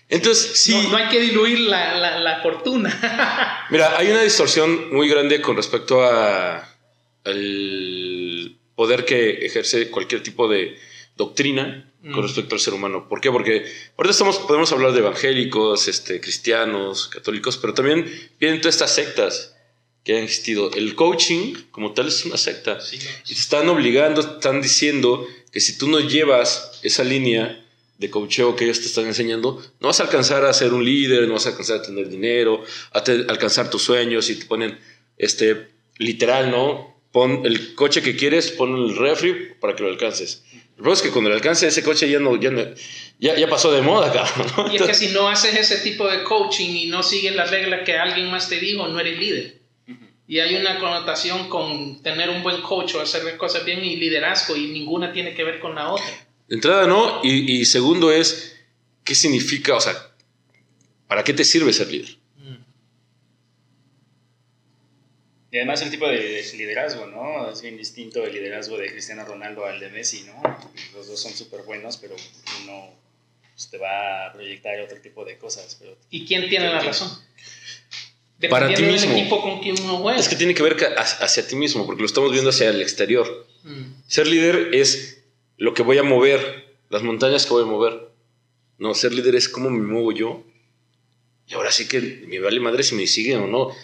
Entonces, sí, No, no hay que diluir la, la- la fortuna. mira, hay una distorsión muy grande con respecto a al poder que ejerce cualquier tipo de, doctrina con Mm. respecto al ser humano. ¿Por qué? Porque ahorita estamos, podemos hablar de evangélicos, este, cristianos, católicos, pero también vienen todas estas sectas que han existido. El coaching como tal es una secta. Sí. Y te están obligando, te están diciendo que si tú no llevas esa línea de coacheo que ellos te están enseñando, no vas a alcanzar a ser un líder, no vas a alcanzar a tener dinero, a te- alcanzar tus sueños y te ponen, este, literal, ¿no? Pon el coche que quieres, pon el refri para que lo alcances. El problema es que cuando lo alcance ese coche ya no, ya no- ya, ya pasó de moda, cabrón. ¿no? Y es que si no haces ese tipo de coaching y no sigues las reglas que alguien más te dijo, no eres líder. Y hay una connotación con tener un buen coach o hacer las cosas bien y liderazgo y ninguna tiene que ver con la otra. De entrada, no. Y, y segundo es, ¿qué significa? O sea, ¿para qué te sirve ser líder? Y además el tipo de liderazgo, ¿no? Es bien distinto el liderazgo de Cristiano Ronaldo al de Messi, ¿no? Los dos son súper buenos, pero uno pues, te va a proyectar otro tipo de cosas. Pero ¿Y quién tiene la razón? Para ti Dependiendo del mismo. equipo con quien uno juega. Es que tiene que ver hacia ti mismo, porque lo estamos viendo hacia el exterior. Mm. Ser líder es lo que voy a mover, las montañas que voy a mover. No, ser líder es cómo me muevo yo. Y ahora sí que me vale madre si me siguen o no.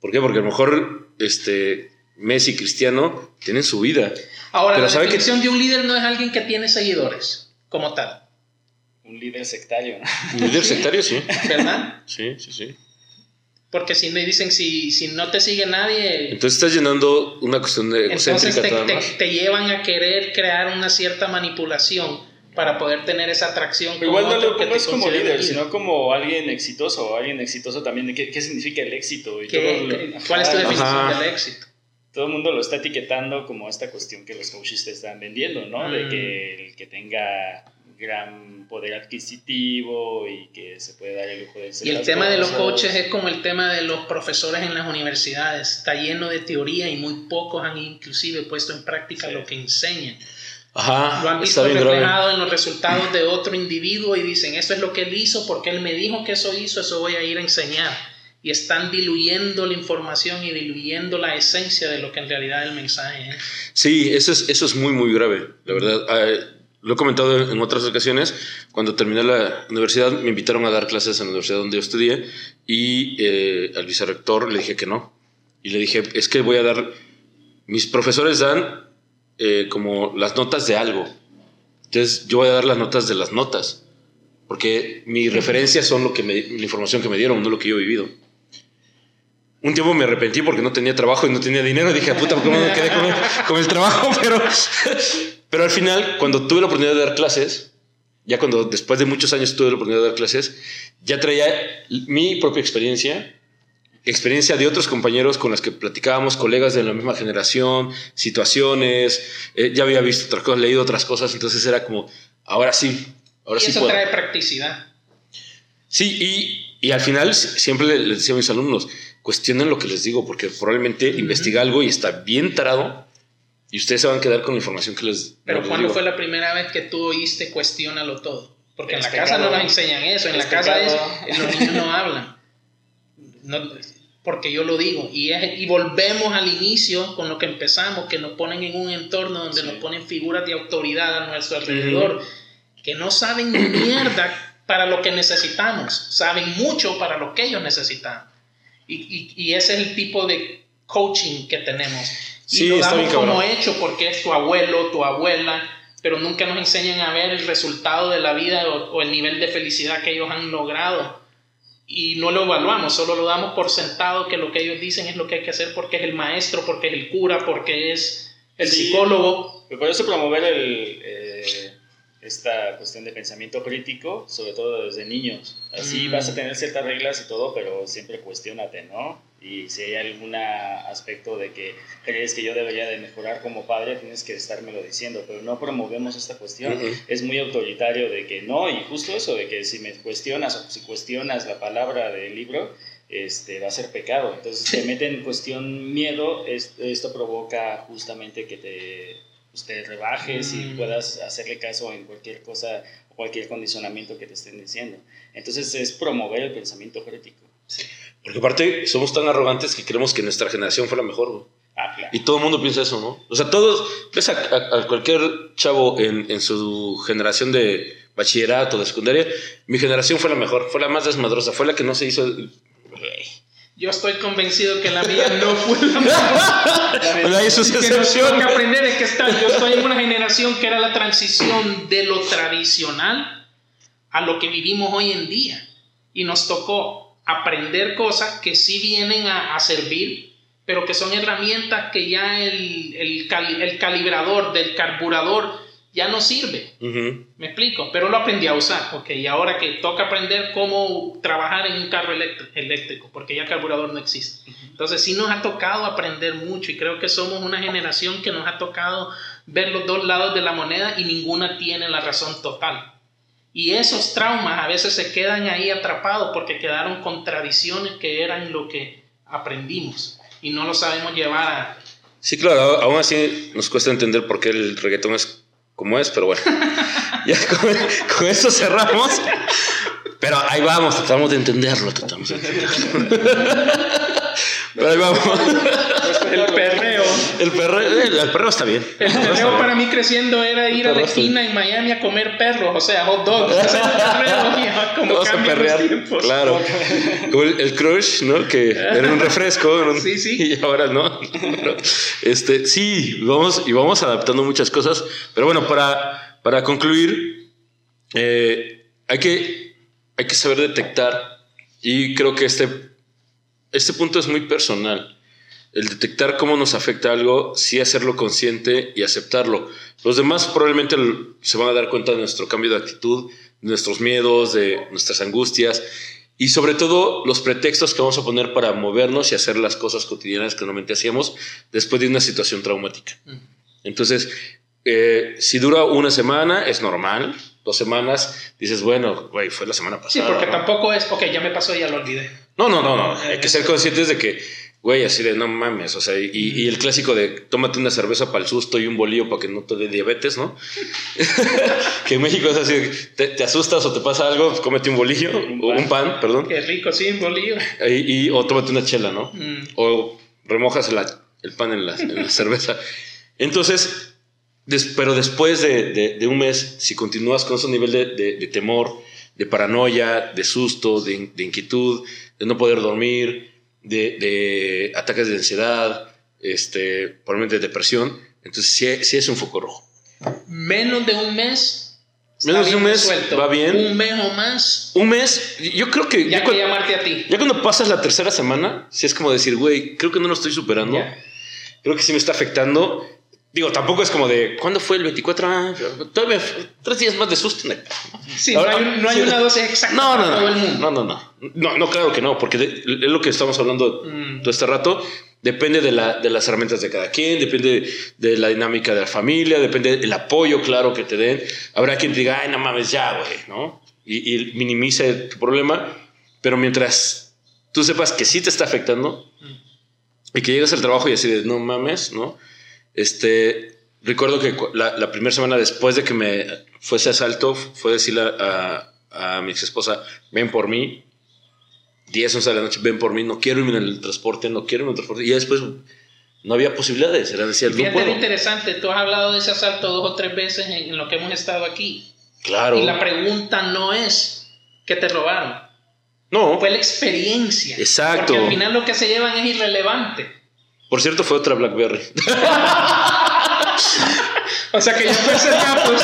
¿Por qué? Porque a lo mejor este, Messi y Cristiano tienen su vida. Ahora, Pero la ¿sabe que- definición de un líder no es alguien que tiene seguidores, como tal, un líder sectario, ¿no? Un líder sectario, sí. ¿verdad? Sí, sí, sí. Porque si me dicen, si, si no te sigue nadie, Entonces estás llenando una cuestión de entonces te, te- te llevan a querer crear una cierta manipulación para poder tener esa atracción igual no otro lo que pongas como líder, sino como alguien exitoso. Alguien exitoso también. ¿Qué, qué significa el éxito? Y ¿Qué- todo lo- ¿Cuál es tu definición Ajá. del éxito? todo el mundo lo está etiquetando como esta cuestión que los coaches te están vendiendo, ¿no? De Mm. que el que tenga gran poder adquisitivo y que se puede dar el lujo de hacer Y el tema de los coaches es como el tema de los profesores en las universidades. Está lleno de teoría y muy pocos han inclusive puesto en práctica Sí. lo que enseñan. Ajá, Lo han visto reflejado en los resultados de otro individuo y dicen, esto es lo que él hizo porque él me dijo que eso hizo, eso voy a ir a enseñar. Y están diluyendo la información y diluyendo la esencia de lo que en realidad el mensaje es. Sí, eso es, eso es muy, muy grave, la verdad. Ah, lo he comentado en otras ocasiones. Cuando terminé la universidad, me invitaron a dar clases en la universidad donde yo estudié y eh, al vicerrector le dije que no. Y le dije, es que voy a dar... Mis profesores dan eh, como las notas de algo. Entonces, yo voy a dar las notas de las notas. Porque mi referencia son lo que la información que me dieron, no lo que yo he vivido. Un tiempo me arrepentí porque no tenía trabajo y no tenía dinero. Dije, puta, ¿cómo me quedé con el, con el trabajo? Pero, pero al final, cuando tuve la oportunidad de dar clases, ya cuando después de muchos años tuve la oportunidad de dar clases, ya traía mi propia experiencia, experiencia de otros compañeros con los que platicábamos, colegas de la misma generación, situaciones, eh, ya había visto otras cosas, leído otras cosas, entonces era como, ahora sí, ahora y sí eso puedo. trae practicidad. Sí, y, y al final si- siempre le- les decía a mis alumnos, cuestionen lo que les digo, porque probablemente investiga algo y está bien tarado y ustedes se van a quedar con la información que les, Pero les ¿cuándo digo. fue la primera vez que tú oíste cuestiónalo todo? Porque en Es la casa pecado. no nos enseñan eso, en Es la casa es, los niños no hablan. No- porque yo lo digo. Y, es- y volvemos al inicio con lo que empezamos, que nos ponen en un entorno donde Sí. nos ponen figuras de autoridad a nuestro alrededor, que no saben ni mierda para lo que necesitamos, saben mucho para lo que ellos necesitan. Y, y- y ese es el tipo de coaching que tenemos. Y Sí, lo damos como cabrón. hecho porque es tu abuelo, tu abuela, pero nunca nos enseñan a ver el resultado de la vida o, o el nivel de felicidad que ellos han logrado. Y no lo evaluamos, solo lo damos por sentado que lo que ellos dicen es lo que hay que hacer porque es el maestro, porque es el cura, porque es el Sí. psicólogo. Por eso promover el, eh, esta cuestión de pensamiento crítico, sobre todo desde niños. Así Mm. vas a tener ciertas reglas y todo, pero siempre cuestionate, ¿no? Y si hay algún aspecto de que crees que yo debería de mejorar como padre, tienes que estármelo diciendo, pero no promovemos esta cuestión. Ujú. Es muy autoritario de que no, y justo eso, de que si me cuestionas o si cuestionas la palabra del libro, este, va a ser pecado. Entonces te mete en cuestión miedo, es- esto provoca justamente que te, pues, te rebajes y Mm. puedas hacerle caso en cualquier cosa o cualquier condicionamiento que te estén diciendo. Entonces es promover el pensamiento crítico. Porque aparte somos tan arrogantes que creemos que nuestra generación fue la mejor. güey. Ah, claro. Y todo el mundo piensa eso, ¿no? O sea, todos, ves a, a- a cualquier chavo en, en su generación de bachillerato, de secundaria, mi generación fue la mejor, fue la más desmadrosa, fue la que no se hizo... Yo estoy convencido que la mía no fue la mejor. Bueno, hay sus que excepciones. aprender es que está, yo estoy en una generación que era la transición de lo tradicional a lo que vivimos hoy en día. Y nos tocó aprender cosas que sí vienen a, a servir, pero que son herramientas que ya el, el, cali- el calibrador del carburador ya no sirve. Me explico, pero lo aprendí a usar, ok, y ahora que toca aprender cómo trabajar en un carro eléctrico, porque ya el carburador no existe. Entonces sí nos ha tocado aprender mucho y creo que somos una generación que nos ha tocado ver los dos lados de la moneda y ninguna tiene la razón total. Y esos traumas a veces se quedan ahí atrapados porque quedaron con tradiciones que eran lo que aprendimos y no lo sabemos llevar a... Sí, claro, aún así nos cuesta entender por qué el reggaetón es como es, pero bueno. ya con, con eso cerramos. Pero ahí vamos, tratamos de entenderlo, tratamos de entenderlo. Pero ahí vamos. El perreo. El perro está bien. El perreo para mí creciendo era ir a la esquina en Miami a comer perros, o sea, hot dogs. El perreo, como Vamos a perrear. Claro. Como el, el crush, ¿no? Que era un refresco. Sí, sí. Y ahora no. Este, sí, vamos, y vamos adaptando muchas cosas. Pero bueno, para, para concluir, eh, hay, que, hay que saber detectar. Y creo que este, este punto es muy personal. El detectar cómo nos afecta algo, sí hacerlo consciente y aceptarlo. Los demás probablemente se van a dar cuenta de nuestro cambio de actitud, de nuestros miedos, de nuestras angustias y sobre todo los pretextos que vamos a poner para movernos y hacer las cosas cotidianas que normalmente hacíamos después de una situación traumática. Entonces, eh, si dura una semana, es normal. Dos semanas, dices, bueno, güey, fue la semana pasada. Sí, porque ¿no? tampoco es, ok, ya me pasó, ya lo olvidé. No, no, no, no. Hay que ser conscientes de que, güey, así de no mames. O sea, y, y el clásico de tómate una cerveza para el susto y un bolillo para que no te dé diabetes, ¿no? que en México es así, te, te asustas o te pasa algo, cómete un bolillo o un pan, perdón. Qué rico, sí, un bolillo. Y, y- o tómate una chela, ¿no? Mm. O remojas la- el pan en la, en la cerveza. Entonces, des- pero después de, de- de un mes, si continúas con ese nivel de, de- temor, de paranoia, de susto, de, in- de inquietud, de no poder dormir, de, ataques de ansiedad, este, probablemente de depresión, entonces sí, sí es un foco rojo. Menos de un mes. Menos de un mes, va bien. Un mes o más, Un mes, yo creo que... ya ya que cu- llamarte a ti. ya cuando pasas la tercera semana, sí es como decir, güey, creo que no lo estoy superando. Ya. Creo que sí me está afectando. Digo, tampoco es como de, ¿cuándo fue el 24? Ah, todavía tres días más de susto. Sí, Ahora, no hay, no hay sí. una dosis exacta No, para no, todo el no, mundo. no, no, no, no, no, claro que no, porque de- es lo que estamos hablando Mm. todo este rato. Depende de, la, de las herramientas de cada quien, depende de la dinámica de la familia, depende del apoyo, claro, que te den. Habrá quien te diga, ay, no mames, ya, güey, ¿no? Y, y minimice tu problema, pero mientras tú sepas que sí te está afectando y que llegas al trabajo y así de, no mames, ¿no? Este, recuerdo que la, la primera semana después de que me fuese asalto fue decirle a, a, a mi ex esposa, ven por mí, 10, 11 de la noche, ven por mí, no quiero irme en el transporte, no quiero irme en el transporte. Y después no había posibilidades, era decir, no puedo. interesante, tú has hablado de ese asalto dos o tres veces en, en lo que hemos estado aquí. Claro. Y la pregunta no es que te robaron, No, fue la experiencia. Exacto. Porque al final lo que se llevan es irrelevante. Por cierto fue otra BlackBerry. O sea que ya fue hace ratos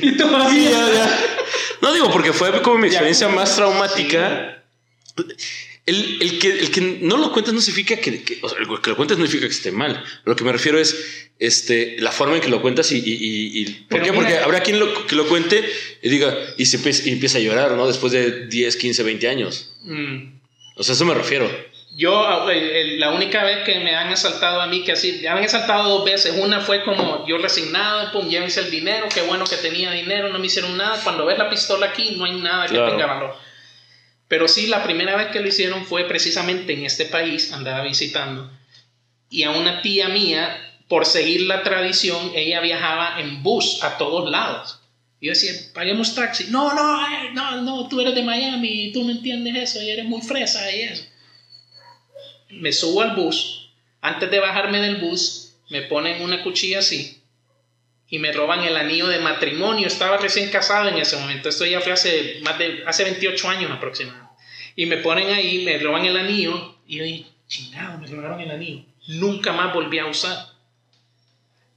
y todavía. No digo porque fue como mi Ya. experiencia más traumática. El, el que, el que no lo cuentes no significa que, que- o sea, el que lo cuentes no significa que esté mal. Lo que me refiero es este, la forma en que lo cuentas y... y, y- ¿Por qué? mira- Porque habrá quien lo, que lo cuente y diga, y, se empieza, y empieza a llorar, ¿no? Después de 10, 15, 20 años. Mm. O sea, eso me refiero. Yo, eh, la única vez que me han asaltado a mí, que así, me han asaltado dos veces. Una fue como yo resignado, pum, llévense el dinero, qué bueno que tenía dinero, no me hicieron nada. Cuando ves la pistola aquí, no hay nada que Claro. tenga valor. Pero sí, la primera vez que lo hicieron fue precisamente en este país, andaba visitando. Y a una tía mía, por seguir la tradición, ella viajaba en bus a todos lados. Y yo decía, paguemos taxi. No, no, no, no, tú eres de Miami y tú no entiendes eso y eres muy fresa y eso me subo al bus, Antes de bajarme del bus, me ponen una cuchilla así y me roban el anillo de matrimonio. Estaba recién casado en ese momento. Esto ya fue hace, más de, hace 28 años aproximadamente. Y me ponen ahí, me roban el anillo y yo dije, chingado, me robaron el anillo. Nunca más volví a usar.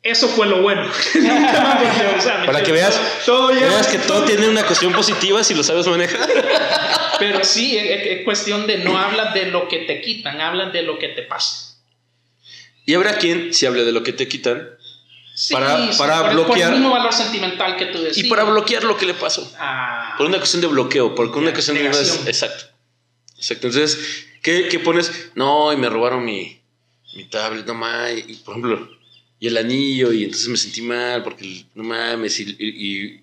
Eso fue lo bueno. Más. Para que veas, Todo ya- veas que todo tiene una cuestión positiva si lo sabes manejar. Pero sí, es, es cuestión de no hablas de lo que te quitan, hablas de lo que te pasa. Y habrá quien, si hable de lo que te quitan, Sí, Para- sí, para por bloquear- el mismo valor sentimental que tú decías. y para bloquear lo que le pasó. Ah, Por una cuestión de bloqueo, por una cuestión de... Exacto. Exacto. Entonces, ¿qué, qué pones? No, y me robaron mi, mi tablet, no mames. Y, por ejemplo, y el anillo, y entonces me sentí mal porque no mames. Y, y- y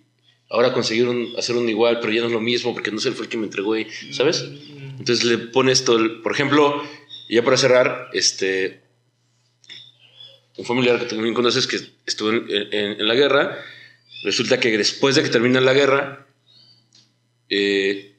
ahora consiguieron hacer un igual, pero ya no es lo mismo porque no sé, fue el que me entregó, y, ¿sabes? Entonces le pones todo, el- por ejemplo, y ya para cerrar, este, un familiar que también conoces que estuvo en, en- en la guerra, resulta que después de que termina la guerra, eh,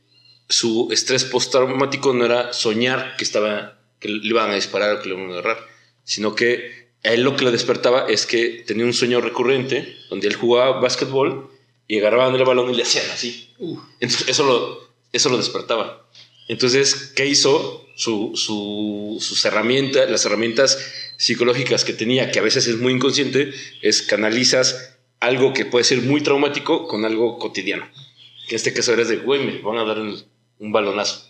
su estrés postraumático no era soñar que estaba, que le iban a disparar o que le iban a agarrar, sino que a él lo que le despertaba es que tenía un sueño recurrente donde él jugaba básquetbol y agarraban el balón y le hacían así. uh, Entonces, eso lo, eso lo despertaba. Entonces, ¿qué hizo? Su, su- sus herramientas, las herramientas psicológicas que tenía, que a veces es muy inconsciente, es canalizas algo que puede ser muy traumático con algo cotidiano. Que en este caso eres de, güey, me van a dar el- un balonazo.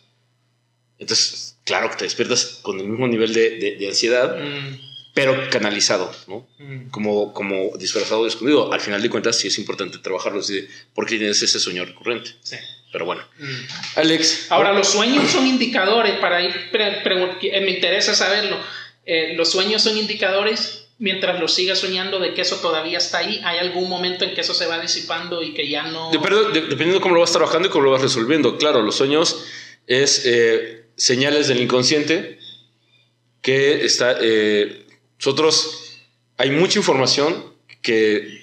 Entonces, claro que te despiertas con el mismo nivel de, de- de ansiedad, mm, pero canalizado, ¿no? mm. Como, como disfrazado, escondido. Al final de cuentas, sí es importante trabajarlo, así de, porque tienes ese sueño recurrente. Sí. Pero bueno. Mm. Alex. Ahora, los sueños son indicadores, para ir, que- me interesa saberlo. Eh, los sueños son indicadores mientras lo sigas soñando de que eso todavía está ahí. ¿Hay algún momento en que eso se va disipando y que ya no... Depende- de- dependiendo de cómo lo vas trabajando y cómo lo vas resolviendo. Claro, los sueños es eh, señales del inconsciente que está. eh, nosotros hay mucha información que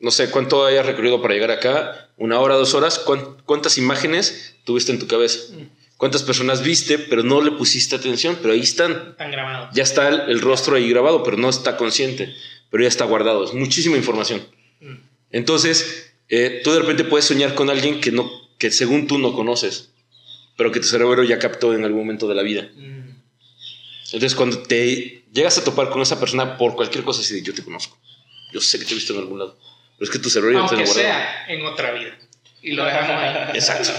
no sé cuánto hayas recorrido para llegar acá, una hora, dos horas, cuán- cuántas imágenes tuviste en tu cabeza, cuántas personas viste, pero no le pusiste atención, pero ahí están. Están grabados. Ya está el, el rostro ahí grabado, pero no está consciente, pero ya está guardado. Es muchísima información. Mm. Entonces, eh, tú de repente puedes soñar con alguien que, no, que según tú no conoces, pero que tu cerebro ya captó en algún momento de la vida. Mm. Entonces, cuando te llegas a topar con esa persona por cualquier cosa, así de yo te conozco, yo sé que te he visto en algún lado, pero es que tu cerebro ya te lo sea en otra vida. Y lo dejamos ahí. Exacto.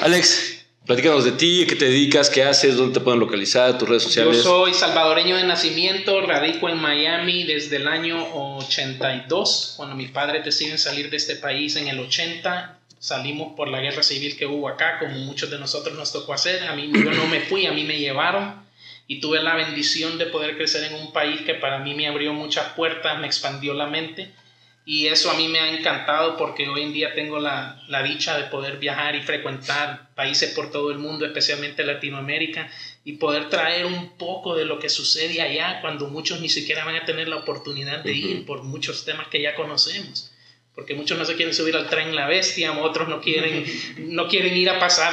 Alex, platícanos de ti, qué te dedicas, qué haces, dónde te pueden localizar, tus redes Yo sociales. soy salvadoreño de nacimiento, radico en Miami desde el año 82, cuando mis padres deciden salir de este país en el 80. Salimos por la guerra civil que hubo acá, como muchos de nosotros nos tocó hacer. A mí yo no me fui, a mí me llevaron y tuve la bendición de poder crecer en un país que para mí me abrió muchas puertas, me expandió la mente y eso a mí me ha encantado porque hoy en día tengo la, la dicha de poder viajar y frecuentar países por todo el mundo, especialmente Latinoamérica, y poder traer un poco de lo que sucede allá cuando muchos ni siquiera van a tener la oportunidad de ir por muchos temas que ya conocemos. Porque muchos no se quieren subir al tren La Bestia, otros no quieren, no quieren ir a pasar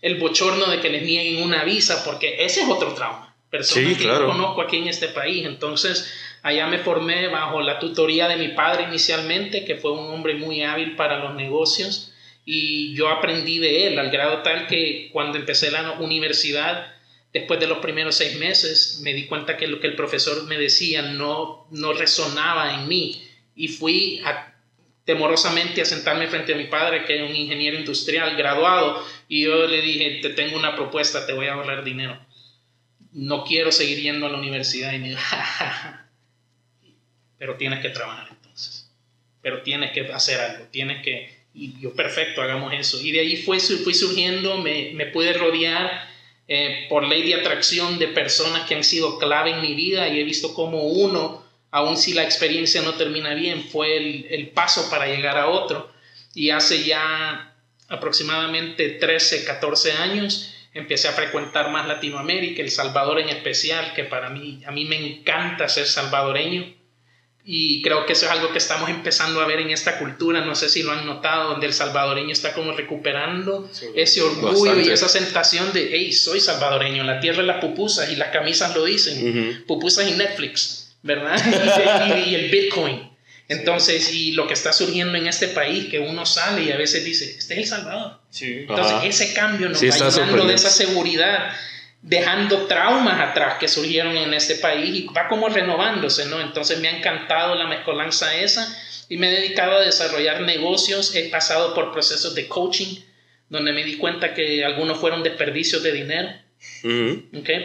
el bochorno de que les nieguen una visa, porque ese es otro trauma. Personas Sí, que claro. yo conozco aquí en este país. Entonces, allá me formé bajo la tutoría de mi padre inicialmente, que fue un hombre muy hábil para los negocios, y yo aprendí de él al grado tal que cuando empecé la universidad, después de los primeros seis meses, me di cuenta que lo que el profesor me decía no, no resonaba en mí, y fui a temorosamente a sentarme frente a mi padre, que es un ingeniero industrial graduado, y yo le dije, te tengo una propuesta, te voy a ahorrar dinero. No quiero seguir yendo a la universidad. Y me dijo, "Ja, ja, ja". pero tienes que trabajar entonces. Pero tienes que hacer algo, tienes que... Y yo, perfecto, hagamos eso. Y de ahí fue, fui surgiendo, me, me pude rodear eh, por ley de atracción de personas que han sido clave en mi vida y he visto como uno, aun si la experiencia no termina bien, fue el, el paso para llegar a otro. Y hace ya aproximadamente 13, 14 años empecé a frecuentar más Latinoamérica, El Salvador en especial, que para mí, a mí me encanta ser salvadoreño. Y creo que eso es algo que estamos empezando a ver en esta cultura, no sé si lo han notado, donde el salvadoreño está como recuperando ese orgullo y esa sensación de, hey, soy salvadoreño, la tierra de las pupusas y las camisas lo dicen, pupusas y Netflix, ¿verdad? y, el Bitcoin. Entonces, y lo que está surgiendo en este país, que uno sale y a veces dice, este es El Salvador. Entonces, ese cambio nos va llenando de esa seguridad dejando traumas atrás que surgieron en este país y va como renovándose, ¿no? Entonces me ha encantado la mezcolanza esa y me he dedicado a desarrollar negocios, he pasado por procesos de coaching donde me di cuenta que algunos fueron desperdicios de dinero,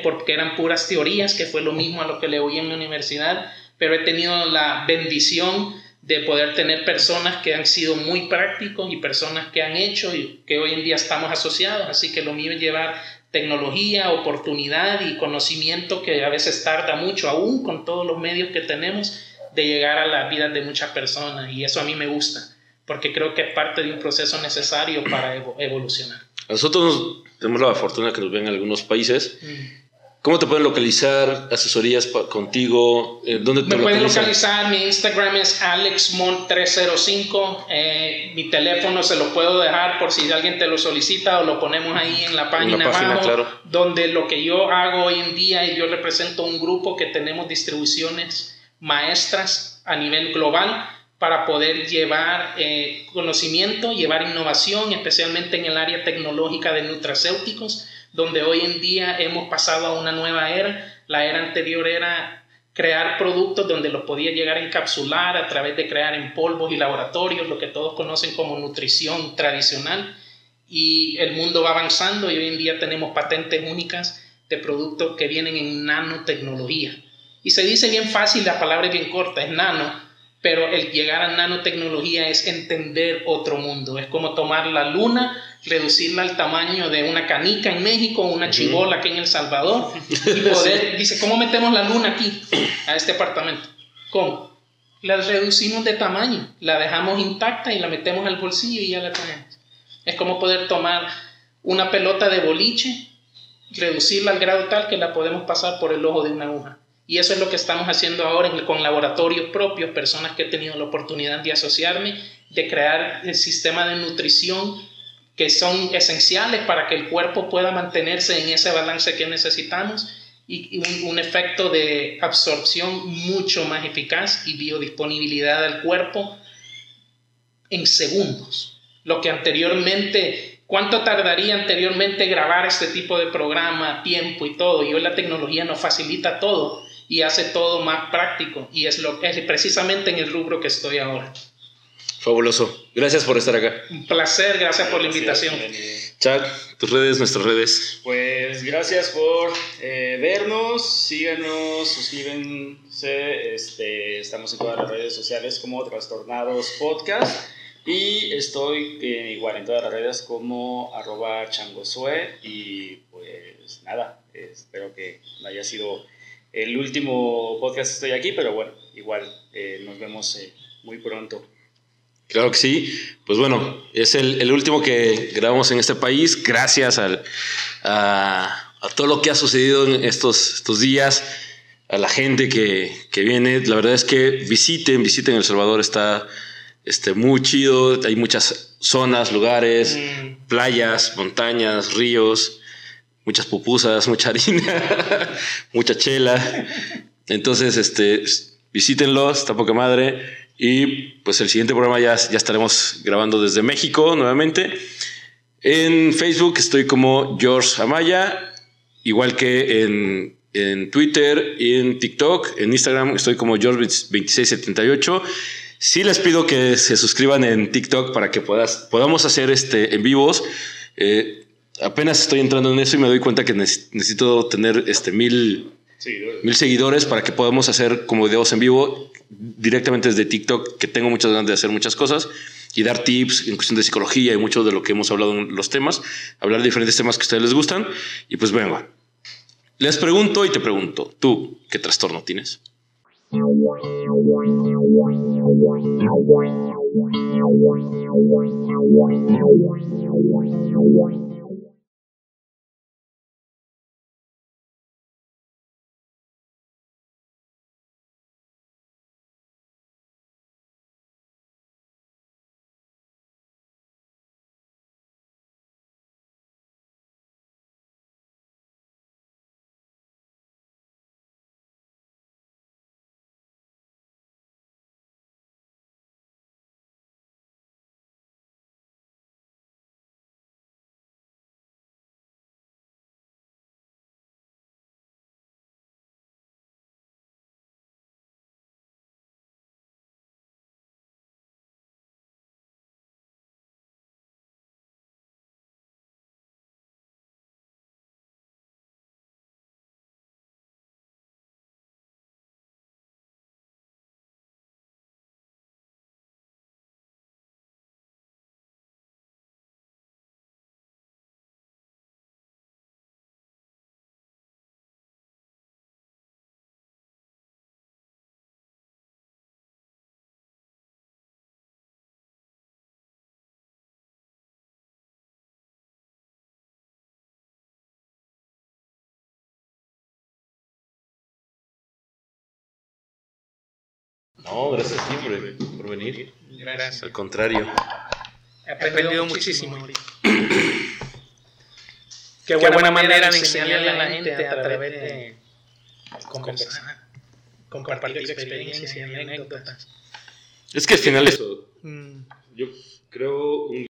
porque eran puras teorías, que fue lo mismo a lo que le oí en la universidad, pero he tenido la bendición de poder tener personas que han sido muy prácticos y personas que han hecho y que hoy en día estamos asociados, así que lo mío es llevar tecnología, oportunidad y conocimiento que a veces tarda mucho, aún con todos los medios que tenemos, de llegar a la vida de muchas personas. Y eso a mí me gusta, porque creo que es parte de un proceso necesario para evolucionar. Nosotros tenemos la fortuna que nos ven en algunos países. Mm. ¿Cómo te pueden localizar? ¿Asesorías contigo? Eh, ¿Dónde te Me pueden localizar. Mi Instagram es alexmont305. Eh, mi teléfono se lo puedo dejar por si alguien te lo solicita o lo ponemos ahí en la página, abajo, Donde lo que yo hago hoy en día es yo represento un grupo que tenemos distribuciones maestras a nivel global para poder llevar eh, conocimiento, llevar innovación, especialmente en el área tecnológica de nutracéuticos donde hoy en día hemos pasado a una nueva era. La era anterior era crear productos donde los podía llegar a encapsular a través de crear en polvos y laboratorios, lo que todos conocen como nutrición tradicional. Y el mundo va avanzando y hoy en día tenemos patentes únicas de productos que vienen en nanotecnología. Y se dice bien fácil, la palabra es bien corta, es nano, pero el llegar a nanotecnología es entender otro mundo, es como tomar la luna reducirla al tamaño de una canica en México, una chibola aquí en El Salvador, y poder, dice, ¿cómo metemos la luna aquí, a este apartamento? ¿Cómo? La reducimos de tamaño, la dejamos intacta y la metemos al bolsillo y ya la tenemos. Es como poder tomar una pelota de boliche, reducirla al grado tal que la podemos pasar por el ojo de una aguja. Y eso es lo que estamos haciendo ahora con laboratorios propios, personas que he tenido la oportunidad de asociarme, de crear el sistema de nutrición que son esenciales para que el cuerpo pueda mantenerse en ese balance que necesitamos y, un, efecto de absorción mucho más eficaz y biodisponibilidad del cuerpo en segundos. Lo que anteriormente, ¿cuánto tardaría anteriormente grabar este tipo de programa, tiempo y todo? Y hoy la tecnología nos facilita todo y hace todo más práctico y es, lo, es precisamente en el rubro que estoy ahora. Fabuloso. Gracias por estar acá. Un placer, gracias por la invitación. Chuck, tus redes, nuestras redes. Pues gracias por eh, vernos, síganos, suscríbanse, este, estamos en todas las redes sociales como Trastornados Podcast y estoy eh, igual en todas las redes como arroba changosue y pues nada, espero que haya sido el último podcast que estoy aquí, pero bueno, igual eh, nos vemos muy pronto. Claro que sí. Pues bueno, es el, último que grabamos en este país. Gracias a, todo lo que ha sucedido en estos, estos días, a la gente que, viene. La verdad es que visiten, visiten El Salvador. Está este, muy chido. Hay muchas zonas, lugares, mm. playas, montañas, ríos, muchas pupusas, mucha harina, mucha chela. Entonces, este, visítenlos, está poca madre. Y pues el siguiente programa ya, ya estaremos grabando desde México nuevamente. En Facebook estoy como George Amaya, igual que en, en Twitter y en TikTok. En Instagram estoy como George2678. Sí les pido que se suscriban en TikTok para que puedas, podamos hacer este en vivos. Eh, apenas estoy entrando en eso y me doy cuenta que necesito tener este mil mil seguidores para que podamos hacer como videos en vivo directamente desde TikTok, que tengo muchas ganas de hacer muchas cosas y dar tips en cuestión de psicología y mucho de lo que hemos hablado en los temas, hablar de diferentes temas que a ustedes les gustan. Y pues venga, les pregunto y te pregunto, ¿tú qué trastorno tienes? No, gracias siempre por venir. Gracias. Al contrario. He aprendido muchísimo. Qué buena, manera de enseñarle a la gente a través de conversar, compartir experiencias y anécdotas. Es que al final eso, Mm. yo creo un